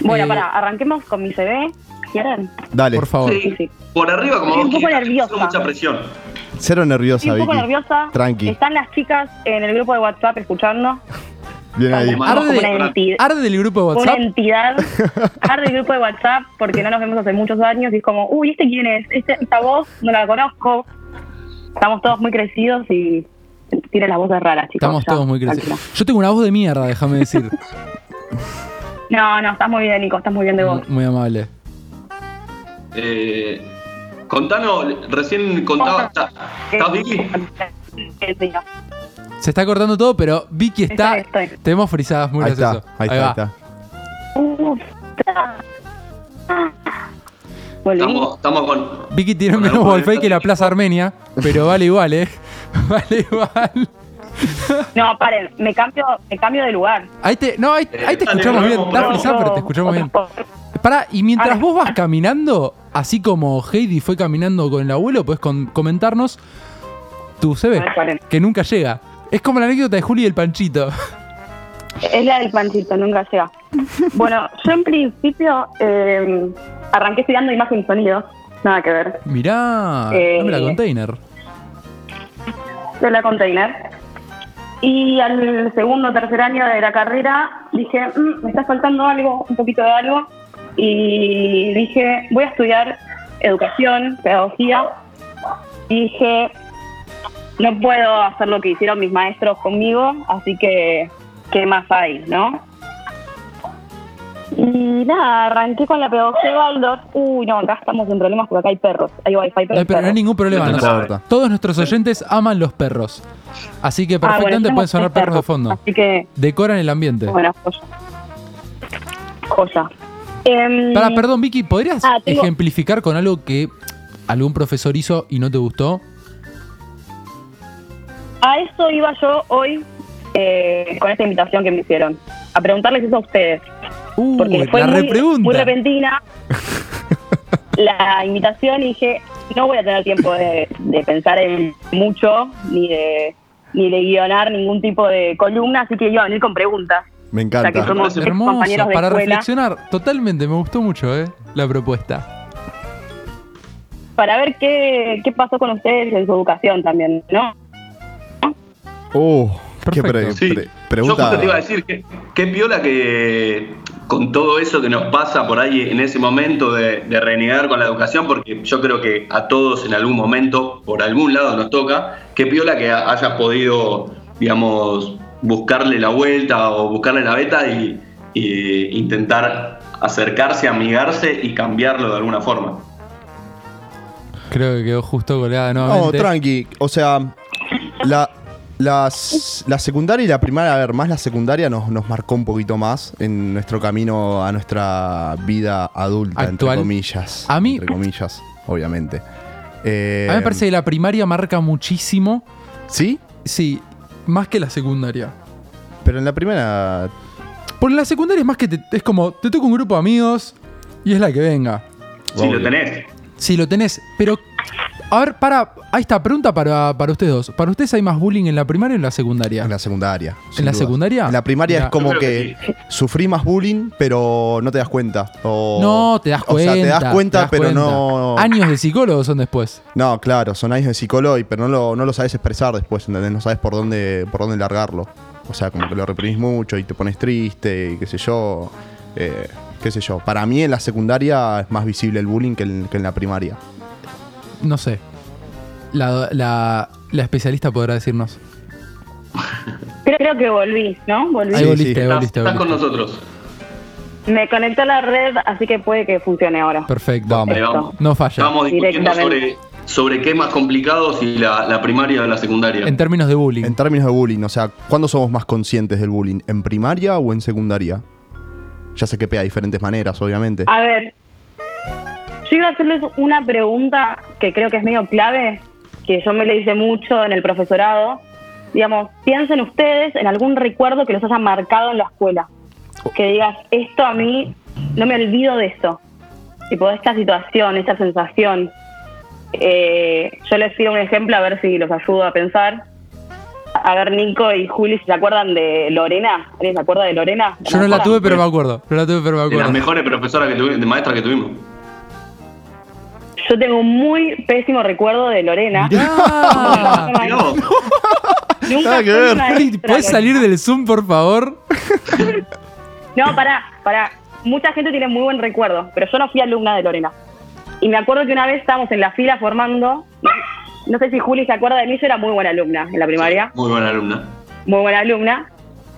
Bueno, Eh, pará, arranquemos con mi CV ¿quieren? Dale. Por favor. Sí, por arriba como Estoy un poco nerviosa. mucha presión. Cero nerviosa, Estoy un poco Vicky. nerviosa. Tranqui. Están las chicas en el grupo de WhatsApp escuchando. Bien ahí. Como una Arde, entidad. arde el grupo de Una WhatsApp. entidad. Arde el grupo de WhatsApp porque no nos vemos hace muchos años y es como, uy, ¿este quién es? Este- esta voz no la conozco. Estamos todos muy crecidos y tienen las voces raras, chicos. Estamos ya, todos muy tranquilo. crecidos. Yo tengo una voz de mierda, déjame decir. No, no, estás muy bien, Nico, estás muy bien de voz. Muy amable. Eh, contanos, recién contaba. ¿Estás estás, Vicky? Se está cortando todo, pero Vicky está. Tenemos frisadas muy Ahí está, gracioso. ahí está, ahí va. está. Estamos, estamos con. Vicky tiene Con menos wifi que la Plaza Armenia, pero vale igual, ¿eh? Vale igual. No, paren, me cambio, me cambio de lugar. Ahí te, no, ahí, ahí te escuchamos bien. Está frisada, pero te escuchamos bien. Pará, y mientras vos vas caminando, así como Heidi fue caminando con el abuelo, puedes comentarnos tu CV, que nunca llega. Es como la anécdota de Juli y el Panchito. Es la del panchito, nunca llega. Bueno, yo en principio eh, arranqué estudiando imagen y sonido, nada que ver. Mirá, Eh, dame la container. de la container. Y al segundo o tercer año de la carrera dije, "Mm, me está faltando algo, un poquito de algo. Y dije, voy a estudiar educación, pedagogía. Y dije, no puedo hacer lo que hicieron mis maestros conmigo, así que, ¿qué más hay, no? Y nada, arranqué con la pedagogía de Waldorf. Uy, no, acá estamos en problemas porque acá hay perros. Hay wifi, pero No hay, pero no hay ningún problema. No no. importa. Todos nuestros oyentes aman los perros. Así que Ah, bueno, perfectamente pueden sonar perros de fondo. Así que, Decoran el ambiente. bueno, joya. Joya. Em, Pará, perdón, Vicky, ¿podrías Ah, tengo- ejemplificar con algo que algún profesor hizo y no te gustó? A eso iba yo hoy eh, con esta invitación que me hicieron. A preguntarles eso a ustedes. Porque fue la muy, repentina la invitación y dije, no voy a tener tiempo de, de pensar en mucho, ni de, ni de guionar ningún tipo de columna, así que iba a venir con preguntas. Me O sea encanta. que somos Hermoso, para escuela. reflexionar. Totalmente, me gustó mucho, ¿eh? La propuesta. Para ver qué, qué pasó con ustedes en su educación también, ¿no? Oh, qué pre- Perfecto. Sí. pre- Yo pregunta. justo te iba a decir que qué piola que con todo eso que nos pasa por ahí en ese momento de, de renegar con la educación, porque yo creo que a todos en algún momento, por algún lado nos toca, qué piola que ha- hayas podido, digamos, buscarle la vuelta o buscarle la beta y, y intentar acercarse, amigarse y cambiarlo de alguna forma. Creo que quedó justo colgada No, nuevamente. tranqui. O sea, la, las- la secundaria y la primaria, a ver, más la secundaria nos, nos marcó un poquito más en nuestro camino a nuestra vida adulta, Actual. entre comillas. A mí- Entre comillas, obviamente. Eh, A mí me parece que la primaria marca muchísimo. ¿Sí? Sí, más que la secundaria. Pero en la primera. Porque la secundaria es más que te- es como, te toca un grupo de amigos y es la que venga. Si lo tenés. Si lo tenés, pero. A ver, para. Ahí está, pregunta para, para ustedes dos. ¿Para ustedes hay más bullying en la primaria o en la secundaria? En la secundaria. ¿En la duda. secundaria? En la primaria Mira. es como que, sufrí más bullying, pero no te das cuenta. O- No, te das O cuenta. sea, te das cuenta, te das pero cuenta. no. Años de psicólogo son después. No, claro, son años de psicólogo, y- pero no lo, no lo sabes expresar después, ¿entendés? No sabes por dónde, por dónde largarlo. O sea, como que lo reprimís mucho y te pones triste y qué sé yo. eh, qué sé yo. Para mí en la secundaria es más visible el bullying que en, que en la primaria. No sé. La, la, la especialista podrá decirnos. Creo, creo que volví, ¿no? Volví. Ahí volviste, ahí Estás, volviste, estás con nosotros. Me conecté a la red, así que puede que funcione ahora. Perfecto. Vamos. Ahí vamos. No falla. Estábamos discutiendo sobre, sobre qué es más complicado, si la, la primaria o la secundaria. En términos de bullying. En términos de bullying, o sea, ¿cuándo somos más conscientes del bullying? ¿En primaria o en secundaria? Ya sé que pega de diferentes maneras, obviamente. A ver, yo iba a hacerles una pregunta que creo que es medio clave, que yo me le hice mucho en el profesorado. Digamos, piensen ustedes en algún recuerdo que los haya marcado en la escuela. Que digas, esto a mí, no me olvido de esto. Tipo, de esta situación, esta sensación. Eh, yo les pido un ejemplo a ver si los ayudo a pensar. A ver, Nico y Juli, si se acuerdan de Lorena. ¿Alguien se acuerda de Lorena? Yo no la tuve, pero me acuerdo. No la tuve, pero me de las acuerdo. mejores profesoras que tuvimos, de maestras que tuvimos. Yo tengo un muy pésimo recuerdo de Lorena. Nunca que ver. una Juli, extra, ¿Puedes Lorena. salir del Zoom, por favor? No, pará, pará. Mucha gente tiene muy buen recuerdo, pero yo no fui alumna de Lorena. Y me acuerdo que una vez estábamos en la fila formando. No sé si Juli se acuerda de mí, yo era muy buena alumna en la primaria. Muy buena alumna. muy buena alumna.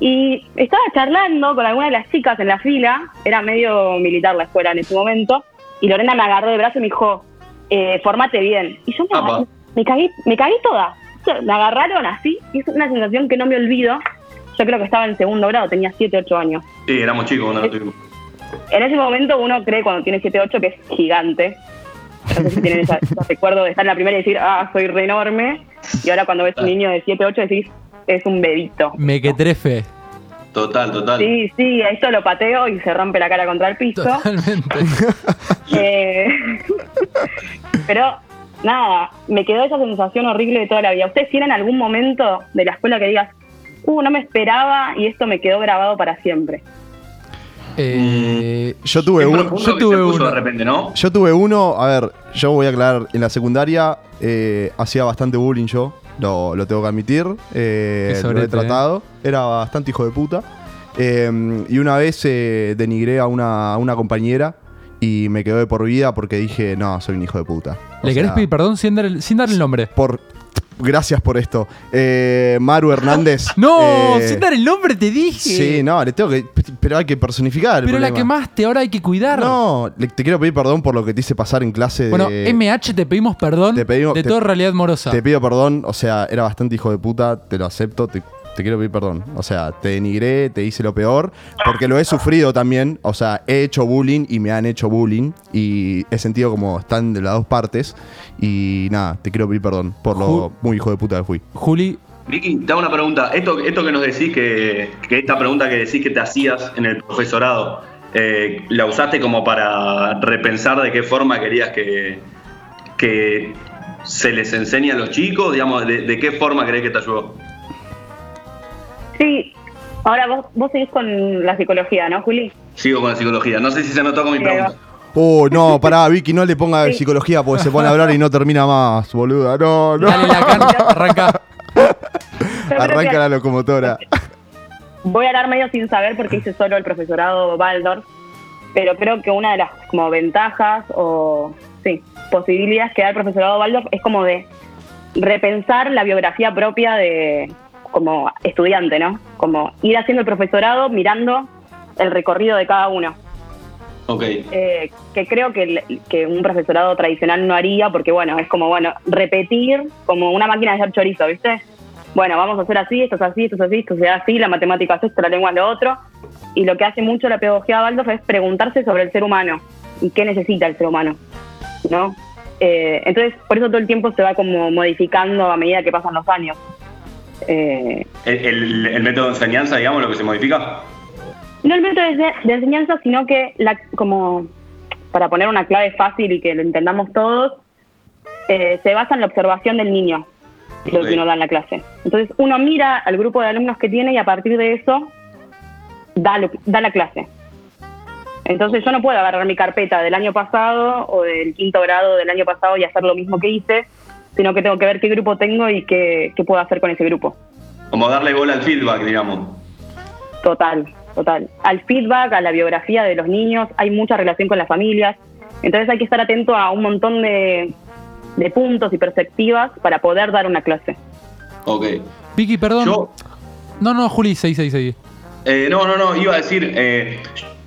Y estaba charlando con alguna de las chicas en la fila, era medio militar la escuela en ese momento, y Lorena me agarró de brazo y me dijo, eh, formate bien. Y yo me, Apa. me cagué, me cagué toda. Me agarraron así, y es una sensación que no me olvido. Yo creo que estaba en segundo grado, tenía 7, 8 años. Sí, éramos chicos cuando lo tuvimos. En ese momento uno cree cuando tiene 7, 8 que es gigante. No sé si tienen esa- ese recuerdo de estar en la primera y decir, ah, soy re enorme. Y ahora cuando ves un niño de 7, 8 decís, es un bebito. Me que trefe. Total, total. Sí, sí, a esto lo pateo y se rompe la cara contra el piso. Totalmente. Eh, pero nada, me quedó esa sensación horrible de toda la vida. ¿Ustedes tienen algún momento de la escuela que digas, uh, no me esperaba y esto me quedó grabado para siempre? Eh, Yo tuve uno. Yo tuve uno. de repente, ¿no? Yo tuve uno, a ver, yo voy a aclarar, en la secundaria eh, hacía bastante bullying yo, lo, lo tengo que admitir, eh, lo he tratado, era bastante hijo de puta. Eh, y una vez eh, denigré a una, a una compañera y me quedó de por vida porque dije, no, soy un hijo de puta. O ¿Le querés sea, pedir perdón sin dar el, sin dar el nombre? Por, gracias por esto. Eh, Maru Hernández. No, eh, sin dar el nombre te dije. Sí, no, le tengo que. Pero hay que personificar. Pero la quemaste, ahora hay que cuidar. No, le- te quiero pedir perdón por lo que te hice pasar en clase Bueno, de. MH, te pedimos perdón Te pedimos- de te- toda realidad morosa. Te pido perdón, o sea, era bastante hijo de puta, te lo acepto, te, te quiero pedir perdón. O sea, te denigré, te hice lo peor, porque lo he sufrido también. O sea, he hecho bullying y me han hecho bullying y he sentido como están de las dos partes. Y nada, te quiero pedir perdón por lo Ju- muy hijo de puta que fui. Juli, Vicky, te hago una pregunta. Esto, esto que nos decís, que, que esta pregunta que decís que te hacías en el profesorado, eh, ¿la usaste como para repensar de qué forma querías que, que se les enseñe a los chicos? Digamos, ¿de, de qué forma crees que te ayudó? Sí, ahora vos, vos seguís con la psicología, ¿no, Juli? Sigo con la psicología. No sé si se notó con mi pregunta. Oh, no, pará, Vicky, no le ponga psicología porque se pone a hablar y no termina más, boluda. No, no. dale la can, arranca. Arranca la locomotora. Voy a hablar medio sin saber porque hice solo el profesorado Baldor, pero creo que una de las como ventajas o sí, posibilidades que da el profesorado Baldor es como de repensar la biografía propia de como estudiante, ¿no? Como ir haciendo el profesorado mirando el recorrido de cada uno. Ok. Eh, que creo que, que un profesorado tradicional no haría, porque bueno, es como, bueno, repetir como una máquina de hacer chorizo, ¿viste? Bueno, vamos a hacer así, esto es así, esto es así, esto da así, la matemática es esto, la lengua es lo otro. Y lo que hace mucho la pedagogía de Waldorf es preguntarse sobre el ser humano y qué necesita el ser humano, ¿no? Eh, entonces, por eso todo el tiempo se va como modificando a medida que pasan los años. Eh, ¿El, el- el método de enseñanza, digamos, lo que se modifica? no el método de, de enseñanza, sino que, la, como para poner una clave fácil y que lo entendamos todos, eh, se basa en la observación del niño, lo que uno da en la clase. Entonces uno mira al grupo de alumnos que tiene y a partir de eso da, lo- da la clase. Entonces yo no puedo agarrar mi carpeta del año pasado o del quinto grado del año pasado y hacer lo mismo que hice, sino que tengo que ver qué grupo tengo y qué, qué puedo hacer con ese grupo. Como darle bola al feedback, digamos. Total, total. Al feedback, a la biografía de los niños, hay mucha relación con las familias. Entonces hay que estar atento a un montón de, de puntos y perspectivas para poder dar una clase. Ok. Vicky, perdón. Yo- No, no, Juli, seguí, seguí, seguí. Eh, no, no, no, iba a decir, eh,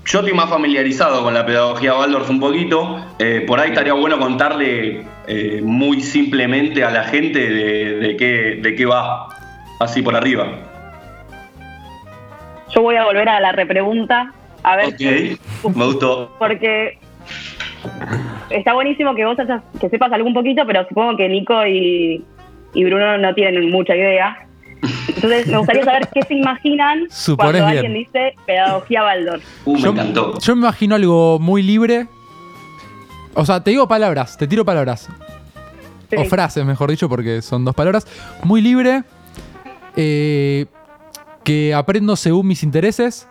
yo estoy más familiarizado con la pedagogía Waldorf un poquito. eh, por ahí estaría bueno contarle eh, muy simplemente a la gente de, de qué, de qué va, así por arriba. Yo voy a volver a la repregunta, a ver, Ok, me gustó. porque está buenísimo que vos hayas- que sepas algún poquito, pero supongo que Nico y, y Bruno no tienen mucha idea. Entonces me gustaría saber qué se imaginan Suponés cuando bien. alguien dice pedagogía Waldorf. Uh, me yo, encantó. yo me imagino algo muy libre. O sea, te digo palabras, te tiro palabras. Sí. O frases, mejor dicho, porque son dos palabras. Muy libre. eh, que aprendo según mis intereses.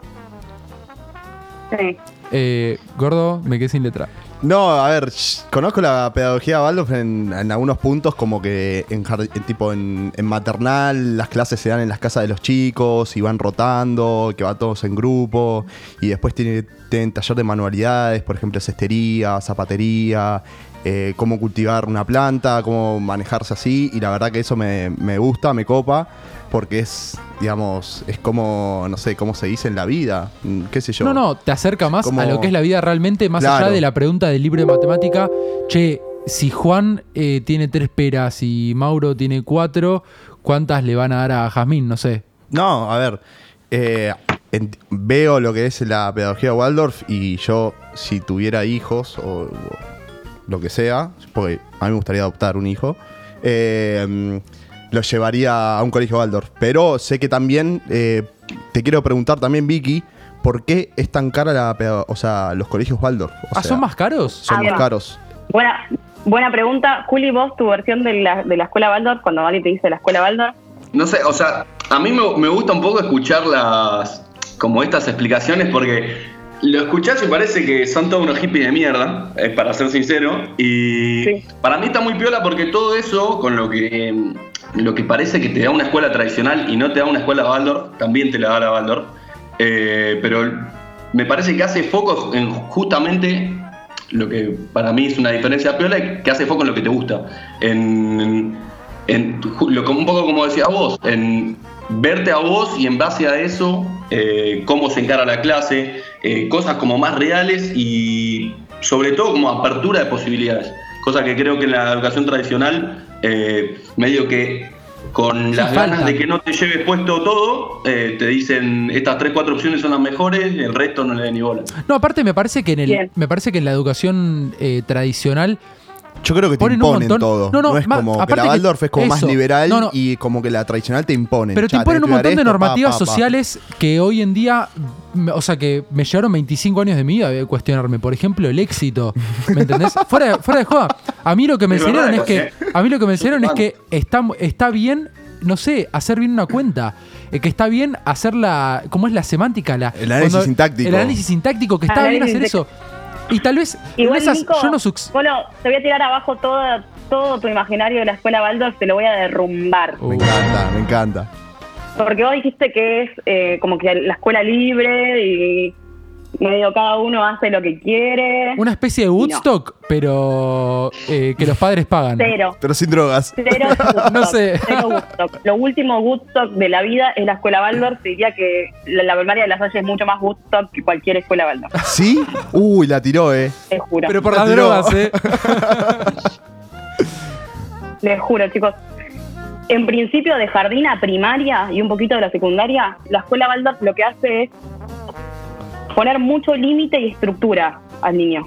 Sí. Eh, gordo, me quedé sin letra. No, a ver, conozco la pedagogía de Waldorf en, algunos puntos, como que en, tipo en, en maternal las clases se dan en las casas de los chicos y van rotando, que va todos en grupo, y después tiene- tienen taller de manualidades, por ejemplo, cestería, zapatería, eh, cómo cultivar una planta, cómo manejarse así, y la verdad que eso me, me gusta, me copa, porque es, digamos, es como, no sé, cómo se dice en la vida, qué sé yo. No, no, te acerca más Como- a lo que es la vida realmente, más allá de la pregunta del libro de matemática. Che, si Juan eh, tiene tres peras y Mauro tiene cuatro, ¿cuántas le van a dar a Jazmín? No sé. No, a ver, eh, veo lo que es la pedagogía Waldorf y yo, si tuviera hijos o, o lo que sea, porque a mí me gustaría adoptar un hijo, eh, lo llevaría a un colegio Waldorf. Pero sé que también, eh, te quiero preguntar también, Vicky, ¿por qué es tan cara la, o sea, los colegios Waldorf? O Ah, sea, ¿son más caros? Son Ah, más caros. Buena, buena pregunta. Juli, vos, tu versión de la, de la escuela Waldorf, cuando alguien te dice la escuela Waldorf. No sé, o sea, a mí me, me gusta un poco escuchar las. como estas explicaciones porque lo escuchás y parece que son todos unos hippies de mierda, es para ser sincero. Y para mí está muy piola porque todo eso, con lo que. Lo que parece que te da una escuela tradicional y no te da una escuela Waldorf, también te la da la Waldorf. Eh, pero me parece que hace foco en justamente lo que para mí es una diferencia piola, que hace foco en lo que te gusta. En, lo, un poco como decía vos, en verte a vos y en base a eso, eh, cómo se encara la clase, eh, cosas como más reales y sobre todo como apertura de posibilidades. Cosa que creo que en la educación tradicional, eh, medio que con Sí, las ganas de que no te lleves puesto todo, eh, te dicen estas tres, cuatro opciones son las mejores, el resto no le da ni bola. No, aparte me parece que en el, Bien. me parece que en la educación eh, tradicional Yo creo que te imponen todo. No, No, no, es como que aparte la que- Waldorf es como más liberal No, no. y como que la tradicional te imponen. Pero te imponen un montón de esto, normativas pa, pa. sociales que hoy en día, o sea, que me llevaron 25 años de mi vida a cuestionarme. Por ejemplo, el éxito. ¿Me entendés? fuera, de- fuera de joda. A mí lo que me enseñaron es que, a mí lo que me enseñaron es que está, está bien, no sé, hacer bien una cuenta. Eh, que está bien hacer la. ¿Cómo es la semántica? La, El análisis cuando- sintáctico. El análisis sintáctico, que está bien hacer eso. Y tal vez. Igual, esas- Nico, yo no suc- Polo, te voy a tirar abajo todo, todo tu imaginario de la escuela Waldorf, te lo voy a derrumbar. Me encanta, me encanta. Porque vos dijiste que es eh, como que la escuela libre y medio cada uno hace lo que quiere. Una especie de Woodstock, pero eh, que los padres pagan. Cero. Pero sin drogas. Cero Woodstock, No sé. cero Woodstock. Lo último Woodstock de la vida es la escuela Waldorf. Diría que la, la primaria de la Salle es mucho más Woodstock que cualquier escuela Waldorf. ¿Sí? Uy, la tiró, eh. Te juro. Pero por La las tiró. drogas, ¿eh? Les juro, chicos. En principio, de jardín a primaria y un poquito de la secundaria, la escuela Waldorf lo que hace es poner mucho límite y estructura al niño.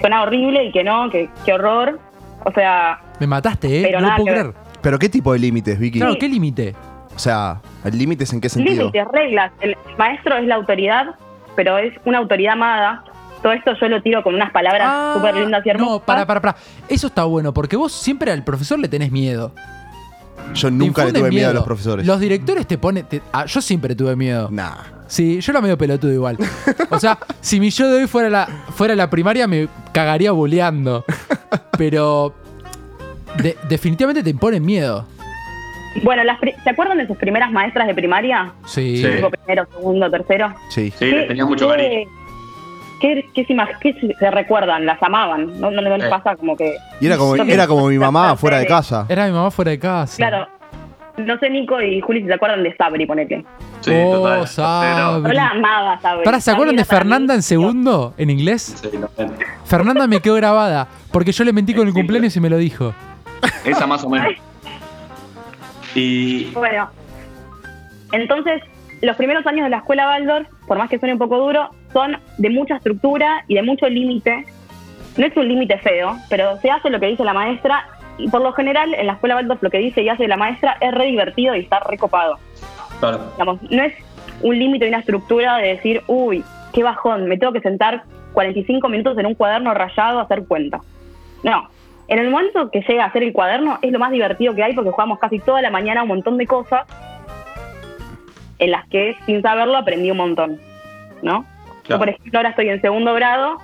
Suena horrible y que no, que, que horror. O sea, Me mataste, ¿eh? Pero no nada puedo que creer. ¿Pero qué tipo de límites, Vicky? Claro, ¿qué límite? O sea, ¿el límite es en qué sentido? límites, reglas. El maestro es la autoridad, pero es una autoridad amada. Todo esto yo lo tiro con unas palabras súper lindas y hermosas. Ah, No, para, para, para. Eso está bueno, porque vos siempre al profesor le tenés miedo. Yo nunca le tuve miedo a los profesores. Los directores te ponen. te- ah, yo siempre tuve miedo. Nah. Sí, yo era medio pelotudo igual. O sea, si mi yo de hoy fuera la, fuera la primaria, me cagaría boleando. Pero. de- definitivamente te imponen miedo. Bueno, las pri- ¿se acuerdan de sus primeras maestras de primaria? Sí. Sí. Tipo primero, segundo, tercero. Sí. Sí, les tenía mucho cariño. ¿Qué, qué, se imag- qué se- se recuerdan? Las amaban. ¿No, no, no les Sí. pasa como que.? Y era como, Yo era como mi mamá fuera de casa. Era mi mamá fuera de casa. Claro. No sé, Nico y Juli, si se acuerdan de Sabri, ponete. Sí, oh, total. Sabri. Yo la amaba, Sabri. Pará, ¿se Sabri acuerdan de Fernanda en segundo, en inglés? Sí, total. Fernanda me quedó grabada, porque yo le mentí con el cumpleaños y me lo dijo. Esa más o menos. Y Bueno, entonces, los primeros años de la escuela Waldorf, por más que suene un poco duro, son de mucha estructura y de mucho límite. No es un límite feo, pero se hace lo que dice la maestra y por lo general en la escuela Waldorf lo que dice y hace la maestra es re divertido y está recopado. claro. Digamos, no es un límite y una estructura de decir, uy, qué bajón, me tengo que sentar 45 minutos en un cuaderno rayado a hacer cuenta. No. En el momento que llega a hacer el cuaderno es lo más divertido que hay porque jugamos casi toda la mañana un montón de cosas en las que sin saberlo aprendí un montón, ¿no? Yo, por ejemplo, ahora estoy en segundo grado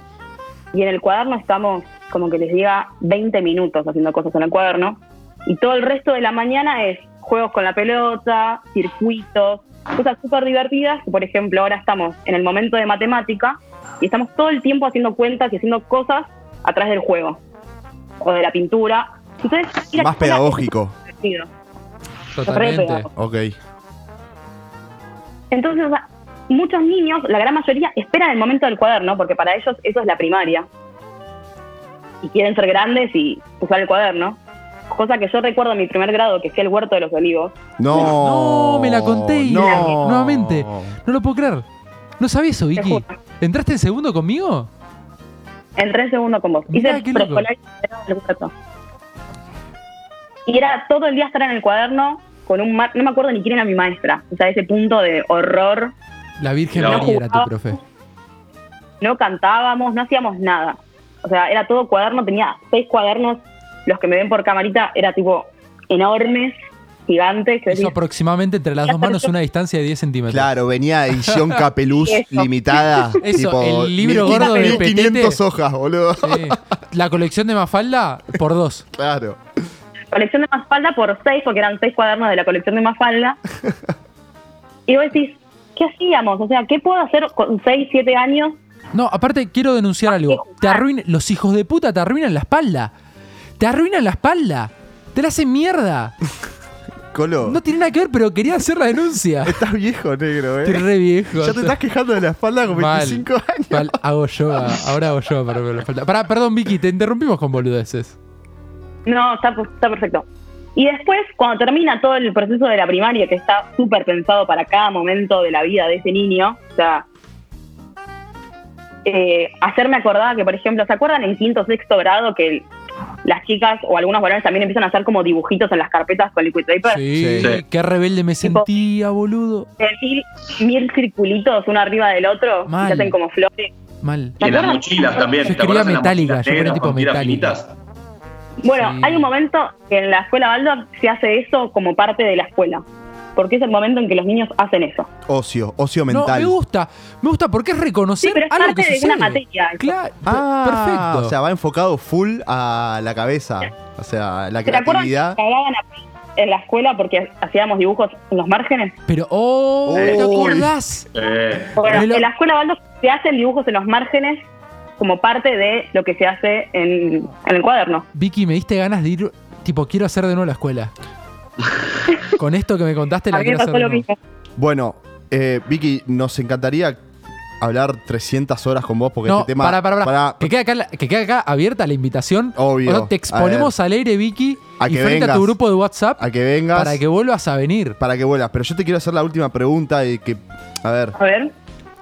y en el cuaderno estamos, como que les diga, 20 minutos haciendo cosas en el cuaderno. Y todo el resto de la mañana es juegos con la pelota, circuitos, cosas súper divertidas. Por ejemplo, ahora estamos en el momento de matemática y estamos todo el tiempo haciendo cuentas y haciendo cosas a través del juego o de la pintura. Entonces, ir Más pedagógico. es divertido. Totalmente. pedagógico. Ok. Entonces, o sea, muchos niños, la gran mayoría, esperan el momento del cuaderno porque para ellos eso es la primaria. Y quieren ser grandes y usar el cuaderno. Cosa que yo recuerdo en mi primer grado, que fui al Huerto de los Olivos. No. No, me la conté y no. nuevamente. No lo puedo creer. No sabía eso, Vicky. ¿Entraste en segundo conmigo? Entré en segundo con vos. Mirá, Hice qué loco. preescolar y era del Huerto. Y era todo el día estar en el cuaderno con un... No me acuerdo ni quién era mi maestra. O sea, ese punto de horror. La Virgen No María era tu profe. No cantábamos, no hacíamos nada. O sea, era todo cuaderno. Tenía seis cuadernos. Los que me ven por camarita era tipo enormes, gigantes. decís, aproximadamente entre las dos manos una distancia de 10 centímetros. Claro, venía edición Capeluz Eso. limitada. Eso, tipo, el libro mil- gordo de 1500 Petete. hojas, boludo. Sí. La colección de Mafalda por dos. Claro. colección de Mafalda por seis, porque eran seis cuadernos de la colección de Mafalda. y vos decís, ¿qué hacíamos? O sea, ¿qué puedo hacer con seis, siete años? No, aparte quiero denunciar algo. Te arruin, los hijos de puta te arruinan la espalda. Te arruinan la espalda. Te la hacen mierda. Colo. No tiene nada que ver, pero quería hacer la denuncia. Estás viejo, negro, eh. Estoy re viejo. Ya te estás quejando de la espalda con Mal. 25 años. Mal, hago yoga. Ahora hago yoga para ver la espalda. Pará, perdón, Vicky, te interrumpimos con boludeces. No, está, está perfecto. Y después, cuando termina todo el proceso de la primaria, que está súper pensado para cada momento de la vida de ese niño, o sea, eh, hacerme acordar que, por ejemplo, ¿se acuerdan en quinto sexto grado que las chicas o algunos varones también empiezan a hacer como dibujitos en las carpetas con liquid paper? Sí, Sí. qué rebelde me sentía, boludo. Mil, mil circulitos uno arriba del otro y Mal. se hacen como flores. Mal. Y en las mochilas también. Yo ¿te quería acordás de las metálica, yo tipo con tiras metálica. finitas? Bueno, Sí. hay un momento que en la escuela Waldorf se hace eso como parte de la escuela. Porque es el momento en que los niños hacen eso. Ocio, ocio No, mental. me gusta. Me gusta porque es reconocer Sí, pero es algo parte que de sucede. una materia. Claro, Ah, perfecto. O sea, va enfocado full a la cabeza. O sea, la ¿Te acuerdas que creatividad. cagaban a- en la escuela porque hacíamos dibujos en los márgenes? Pero, oh, ¿te Uy. acordás? Eh, Bueno, Me lo- en la escuela Waldorf se hacen dibujos en los márgenes como parte de lo que se hace en, en el cuaderno. Vicky, me diste ganas de ir. Tipo, quiero hacer de nuevo la escuela. Con esto que me contaste, la quiero hacer de. Bueno, eh, Vicky, nos encantaría hablar 300 horas con vos porque No, este tema. para, para, para. para- Que, quede acá, la- que quede acá abierta la invitación. Obvio. O sea, te exponemos al aire, Vicky, A y que frente a tu grupo de WhatsApp a que vengas. para que vuelvas a venir. para que vuelas. Pero yo te quiero hacer la última pregunta y que. A ver, A ver,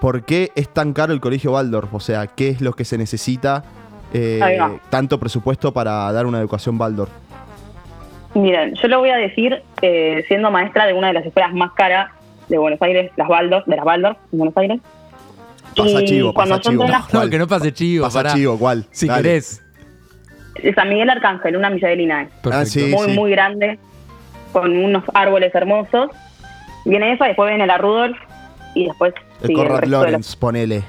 ¿por qué es tan caro el colegio Waldorf? O sea, ¿qué es lo que se necesita? eh, tanto presupuesto para dar una educación Waldorf. Miren, yo lo voy a decir eh, siendo maestra de una de las escuelas más caras de Buenos Aires, las Waldorf, de las Waldorf en Buenos Aires. Pasa Y chivo, cuando pasa chivo. No, ¿Cuál? que no pase chivo. Pasa pará. chivo, ¿cuál? Si Dale. querés. San Miguel Arcángel, una. Perfecto. Ah, sí. muy, muy grande, con unos árboles hermosos. Viene esa, después viene la Rudolf y después El Conrad de Lorenz, ponele.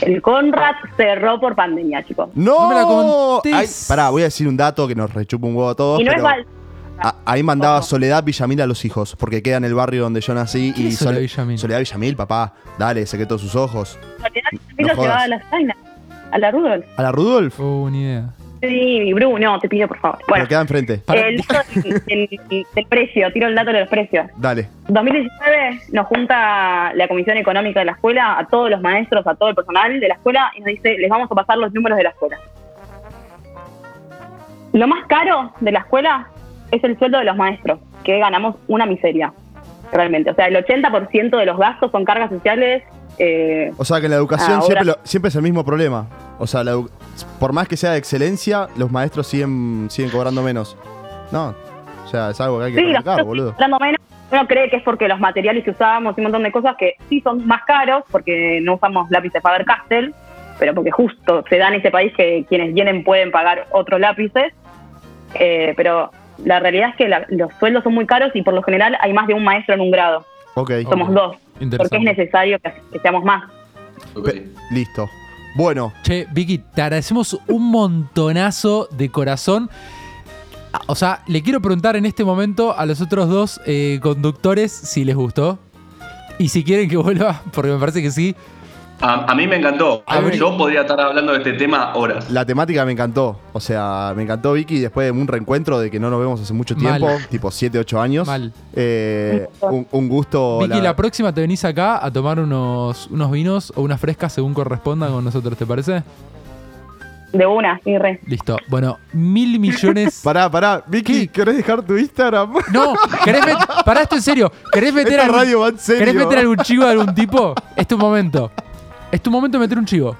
El Conrad cerró por pandemia, chicos. ¡No! No me la contés. Ay, pará, voy a decir un dato que nos rechupa un huevo a todos. y no es pero Val. a- ahí mandaba Soledad Villamil a los hijos, porque queda en el barrio donde yo nací. ¿Quién y es Soledad Sole- Villamil? Soledad Villamil, papá. Dale, secreto sus ojos. Soledad No también lo jodas. llevaba a la Zaina, a la Rudolf. ¿A la Rudolf? Oh, ni idea. Sí, Bru, no, te pido por favor. Bueno, Pero queda enfrente. Para- el dato del, del- del precio, tiro el dato de los precios. Dale. 2019 nos junta la Comisión Económica de la Escuela, a todos los maestros, a todo el personal de la escuela, y nos dice, les vamos a pasar los números de la escuela. Lo más caro de la escuela es el sueldo de los maestros, que ganamos una miseria, realmente. O sea, el 80% de los gastos son cargas sociales. eh, O sea que en la educación Ahora- siempre, lo- siempre es el mismo problema. O sea, la por más que sea de excelencia, los maestros siguen, siguen cobrando menos. No. O sea, es algo que hay que sí, los boludo. cobrando menos. Uno cree que es porque los materiales que usábamos y un montón de cosas que sí son más caros, porque no usamos lápices Faber-Castell, pero porque justo se da en ese país que quienes vienen pueden pagar otros lápices. Eh, pero la realidad es que la- los sueldos son muy caros y por lo general hay más de un maestro en un grado. Ok. Somos Ok. dos, porque es necesario que, que seamos más. ok. Pe- listo. Bueno, Che, Vicky, te agradecemos un montonazo de corazón. Ah, O sea, le quiero preguntar en este momento a los otros dos eh, conductores si les gustó. Y si quieren que vuelva, porque me parece que sí. A, a mí me encantó. A. Yo podría estar hablando de este tema horas. la temática me encantó. O sea, me encantó Vicky después de un reencuentro de que no nos vemos hace mucho Mal. tiempo, tipo 7, 8 años. Mal. Eh, un, un gusto. Vicky, la- la próxima te venís acá a tomar unos, unos vinos o unas frescas según corresponda con nosotros, ¿te parece? De una, sí, re. Listo. Bueno, mil millones. Pará, pará. Vicky, ¿querés dejar tu Instagram? No, ¿querés met- pará esto en serio. ¿Querés meter, Esta algún, radio va en serio. ¿querés meter algún chivo de algún tipo? Es tu momento. Es tu momento de meter un chivo.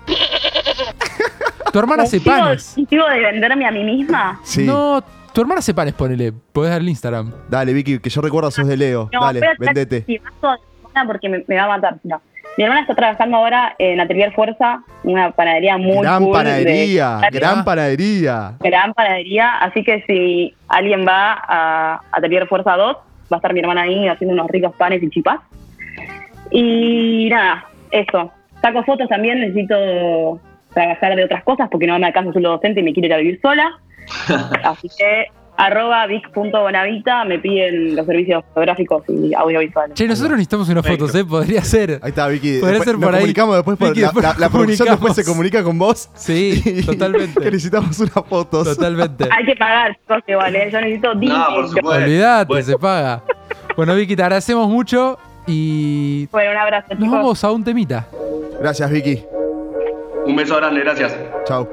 Tu hermana hace ¿Un chivo- panes. ¿Un chivo de venderme a mí misma? Sí. No, tu hermana hace panes, ponele. Podés dar el Instagram. Dale, Vicky, que yo recuerdo sos de Leo. No, Dale, voy a hacer vendete. de porque me, me va a matar. No. Mi hermana está trabajando ahora en Atelier Fuerza, una panadería muy Gran cool de- panadería, gran panadería. gran panadería, así que si alguien va a Atelier Fuerza 2, va a estar mi hermana ahí haciendo unos ricos panes y chipas. Y nada, eso. Saco fotos también, necesito trabajar de otras cosas porque no me alcanza solo docente y me quiero ir a vivir sola. Así que arroba vic.bonavita me piden los servicios fotográficos y audiovisuales. Che, nosotros necesitamos unas fotos, ¿eh? Podría ser. Ahí está, Vicky. Podría Después ser nos por ahí. comunicamos después por Vicky, la, después la- nos la producción después se comunica con vos. Sí, totalmente. que necesitamos unas fotos. Totalmente. Hay que pagar, igual, ¿eh? yo necesito dinero. Olvídate, se paga. Bueno, Vicky, te agradecemos mucho y Bueno, un abrazo, nos chicos. vamos a un temita. Gracias, Vicky. Un beso grande, gracias. Chao.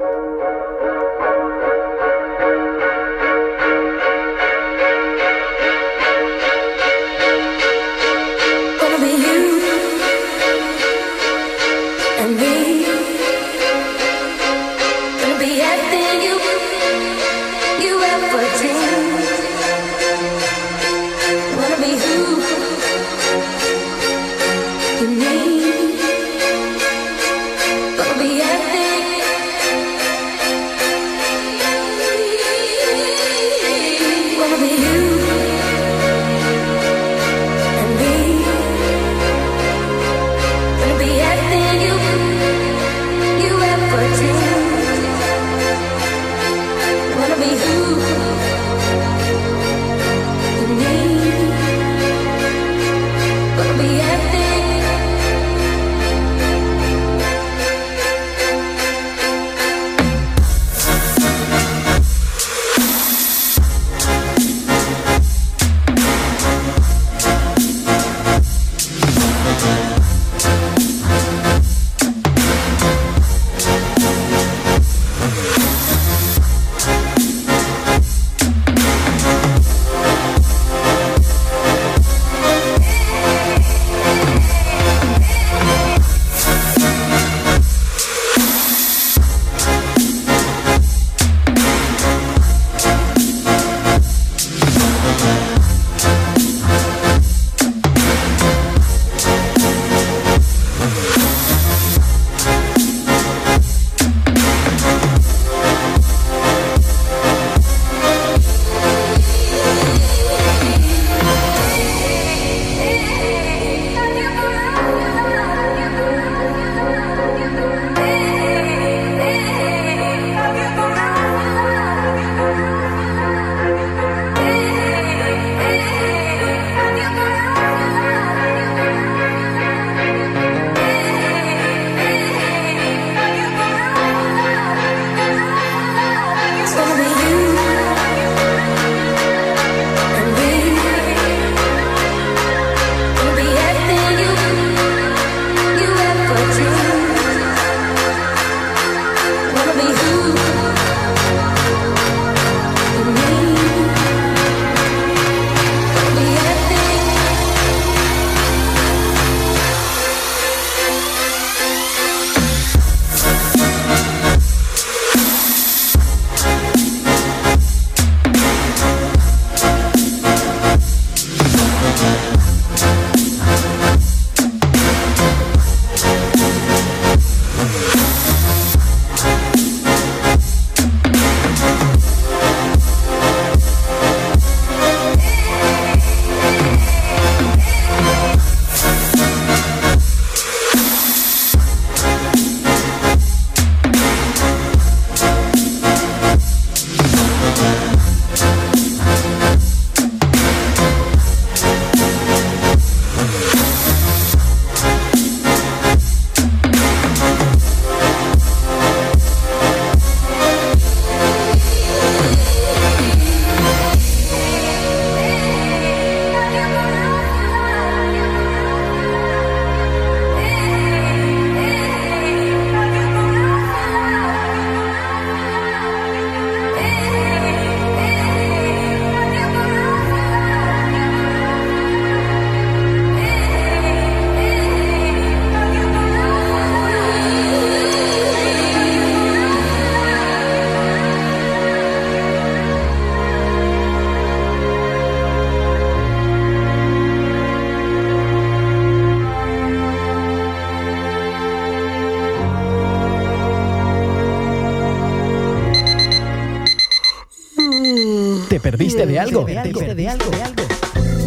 Perdiste de algo?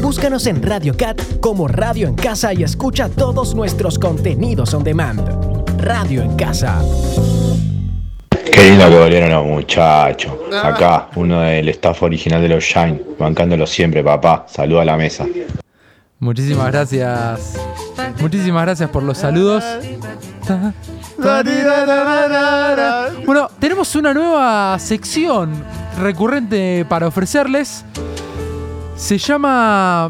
Búscanos en Radio Cat como Radio en Casa y escucha todos nuestros contenidos on demand. Radio en Casa. Qué lindo que volvieron los muchachos. Acá, uno del staff original de los Shine, bancándolo siempre, papá. Saluda a la mesa. Muchísimas gracias. Muchísimas gracias por los saludos. Bueno, tenemos una nueva sección recurrente para ofrecerles. Se llama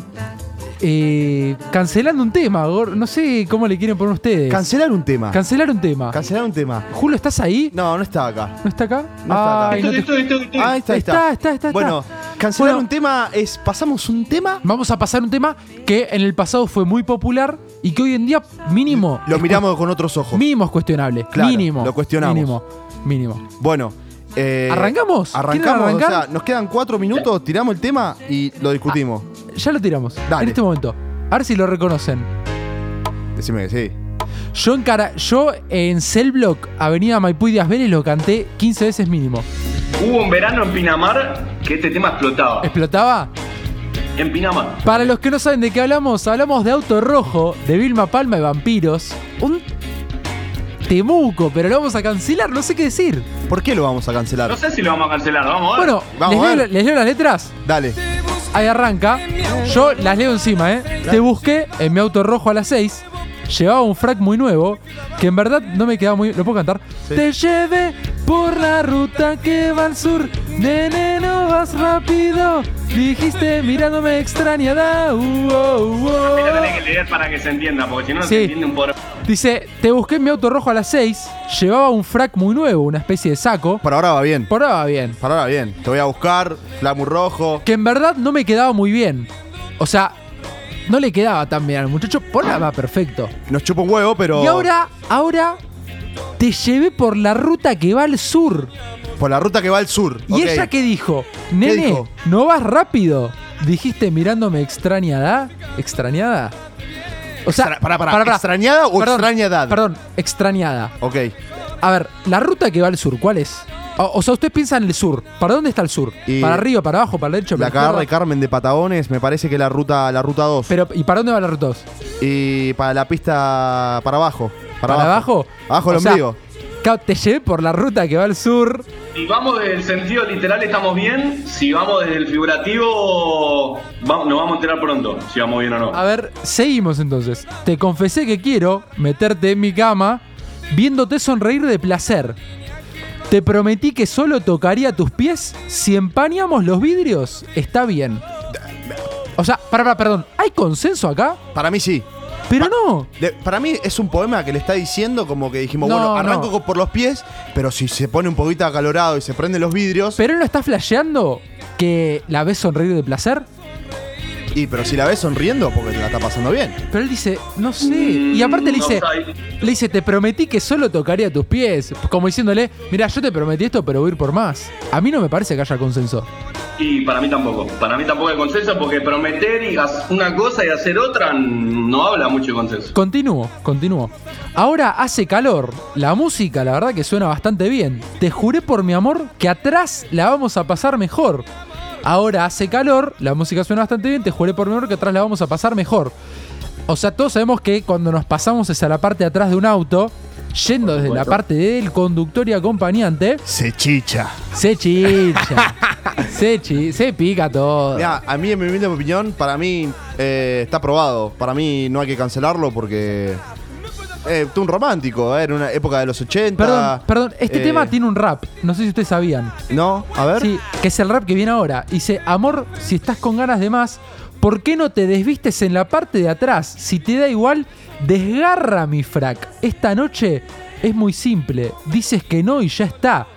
eh, Cancelando un tema. No sé cómo le quieren poner ustedes. Cancelar un tema. Cancelar un tema. Cancelar un tema. Julio, ¿estás ahí? No, no está acá. ¿No está acá? No está acá. Ay, no te- Ahí está, ahí está. Está, está, está, Bueno, cancelar Bueno. un tema es. Pasamos un tema. Vamos a pasar un tema que en el pasado fue muy popular y que hoy en día mínimo. Lo miramos con otros ojos. Mínimo es cuestionable. Claro, mínimo. lo cuestionamos. Mínimo. Mínimo. Bueno. Eh, ¿Arrancamos? ¿Quieren Arrancamos, o sea, nos quedan cuatro minutos, tiramos el tema y lo discutimos. Ya lo tiramos. Dale. En este momento. A ver si lo reconocen. Decime que sí. Yo en, cara, yo en Cellblock, Avenida Maipú y Díaz Vélez, lo canté 15 veces mínimo. Hubo un verano en Pinamar que este tema explotaba. ¿Explotaba? En Pinamar. Para los que no saben de qué hablamos, hablamos de Auto Rojo, de Vilma Palma y Vampiros. Un temuco, pero lo vamos a cancelar, no sé qué decir. ¿Por qué lo vamos a cancelar? No sé si lo vamos a cancelar, vamos a ver. Bueno, Vamos ¿les, a leo, ver. les leo las letras? Dale. Ahí arranca. Yo las leo encima, ¿eh? Te busqué en mi auto rojo a las 6. Llevaba un frac muy nuevo, que en verdad no me quedaba muy... ¿Lo puedo cantar? Te llevé por la ruta que va al sur. Nene, no vas rápido. Dijiste mirándome extrañada. Uh, oh, uh, oh. Mira, tenés que leer para que se entienda, porque si no, no Sí. se entiende un por. Dice, te busqué en mi auto rojo a las 6. Llevaba un frac muy nuevo, una especie de saco. Por ahora va bien. Por ahora va bien. Por ahora va bien. Te voy a buscar, flamu rojo. Que en verdad no me quedaba muy bien. O sea, no le quedaba tan bien al muchacho. Por ahora va perfecto. Nos chupa un huevo, pero. Y ahora, ahora te llevé por la ruta que va al sur. Por la ruta que va al sur. ¿Y ok. ella qué dijo? Nene, dijo? no vas rápido. Dijiste mirándome extrañada. ¿Extrañada? O sea, Extra- pará, pará, ¿extrañada o extrañadad? Perdón, extrañada. Ok. A ver, la ruta que va al sur, ¿cuál es? O, o sea, usted piensa en el sur. ¿Para dónde está el sur? Y- ¿Para arriba, para abajo, para la derecha, La para la carre izquierda? Carmen de Patagones, me parece que la ruta, la ruta 2. Pero, ¿y para dónde va la ruta 2? Y para la pista para abajo. ¿Para, abajo? Abajo el O sea, ombligo. Claro, te llevé por la ruta que va al sur. Si vamos desde el sentido literal, estamos bien. Si vamos desde el figurativo, vamos, nos vamos a enterar pronto si vamos bien o no. A ver, seguimos entonces. Te confesé que quiero meterte en mi cama viéndote sonreír de placer. Te prometí que solo tocaría tus pies si empañamos los vidrios. Está bien. O sea, para, para, perdón. ¿Hay consenso acá? Para mí sí. Pero no. De- para mí es un poema que le está diciendo como que dijimos, No, bueno, arranco no. por los pies, pero si se pone un poquito acalorado y se prenden los vidrios. Pero él no está flasheando que la ves sonreír de placer. Y pero si la ves sonriendo, porque te la está pasando bien. Pero él dice, no sé. Y aparte le dice, le dice, te prometí que solo tocaría tus pies. Como diciéndole, mira, yo te prometí esto, pero voy a ir por más. A mí no me parece que haya consenso. Y para mí tampoco. Para mí tampoco hay consenso porque prometer y hacer una cosa y hacer otra no habla mucho de consenso. Continúo, continúo. Ahora hace calor. La música, la verdad que suena bastante bien. Te juré por mi amor que atrás la vamos a pasar mejor. Ahora hace calor, la música suena bastante bien. Te juré por mi amor que atrás la vamos a pasar mejor. O sea, todos sabemos que cuando nos pasamos es a la parte de atrás de un auto, yendo desde la parte del conductor y acompañante, Se chicha. se chicha. se, chi- se pica todo. Mirá, a mí, en mi humilde opinión, para mí eh, está aprobado. Para mí no hay que cancelarlo porque. Eh, un romántico, eh, era una época de los 80. Perdón, perdón, este eh, tema tiene un rap. No sé si ustedes sabían. ¿No? A ver. Sí, que es el rap que viene ahora. Dice, amor, si estás con ganas de más, ¿por qué no te desvistes en la parte de atrás? Si te da igual, desgarra mi frac. Esta noche es muy simple. Dices que no y ya está.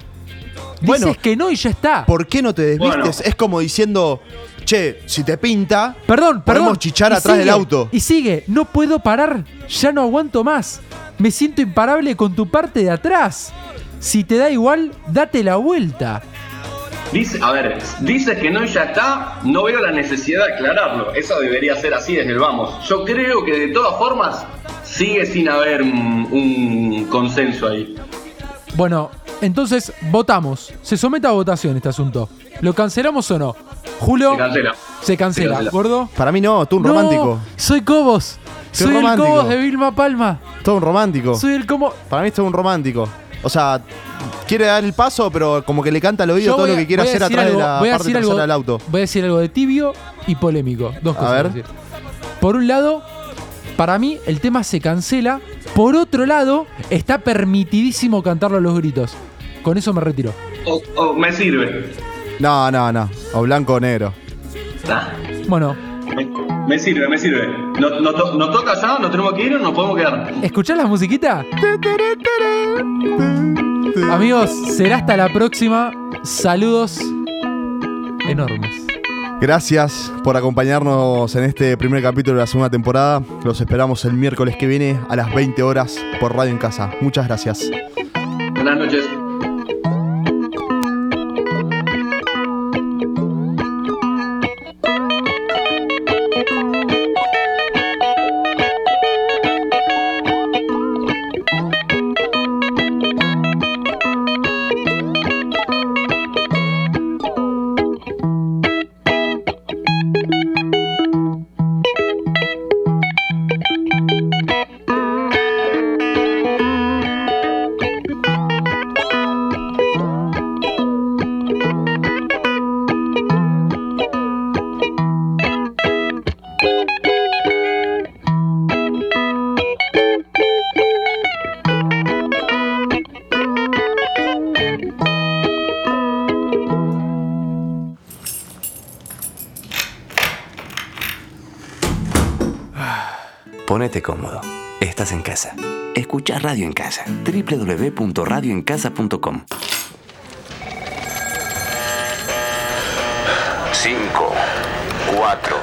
Dices que no y ya está. ¿Por qué no te desvistes? Bueno. Es como diciendo, che, si te pinta, Perdón, perdón. podemos chichar Y atrás sigue, del auto. Y sigue, no puedo parar, ya no aguanto más. Me siento imparable con tu parte de atrás. Si te da igual, date la vuelta. Dice, a ver, dices que no y ya está, no veo la necesidad de aclararlo. Eso debería ser así desde el vamos. Yo creo que de todas formas sigue sin haber un, un consenso ahí. Bueno, entonces votamos. Se somete a votación este asunto. ¿Lo cancelamos o no? Julio. Se cancela. Se cancela, Se cancela. ¿gordo? Para mí no, tú un No, romántico. Soy Cobos. Soy Soy, romántico. el Cobos de Vilma Palma. Todo un romántico. Soy el como. Para mí esto es un romántico. O sea, quiere dar el paso, pero como que le canta al oído Yo todo lo que quiere hacer atrás algo- de la voy a parte algo- del auto. Voy a decir algo de tibio y polémico. Dos cosas. ver. a decir. Por un lado, para mí el tema se cancela. Por otro lado, está permitidísimo cantarlo a los gritos. Con eso me retiro. O- o me sirve. No, no, no. O blanco o negro. Ah, Bueno, me, me sirve, me sirve. ¿Nos no, to- toca ya? ¿Nos tenemos que ir o nos podemos quedar? ¿escuchás la musiquita? Amigos, será hasta la próxima. Saludos enormes. Gracias por acompañarnos en este primer capítulo de la segunda temporada. Los esperamos el miércoles que viene a las 20 horas por Radio en Casa. Muchas gracias. Buenas noches. Cómodo. Estás en casa. Escucha Radio en Casa. www.radioencasa.com 5, 4,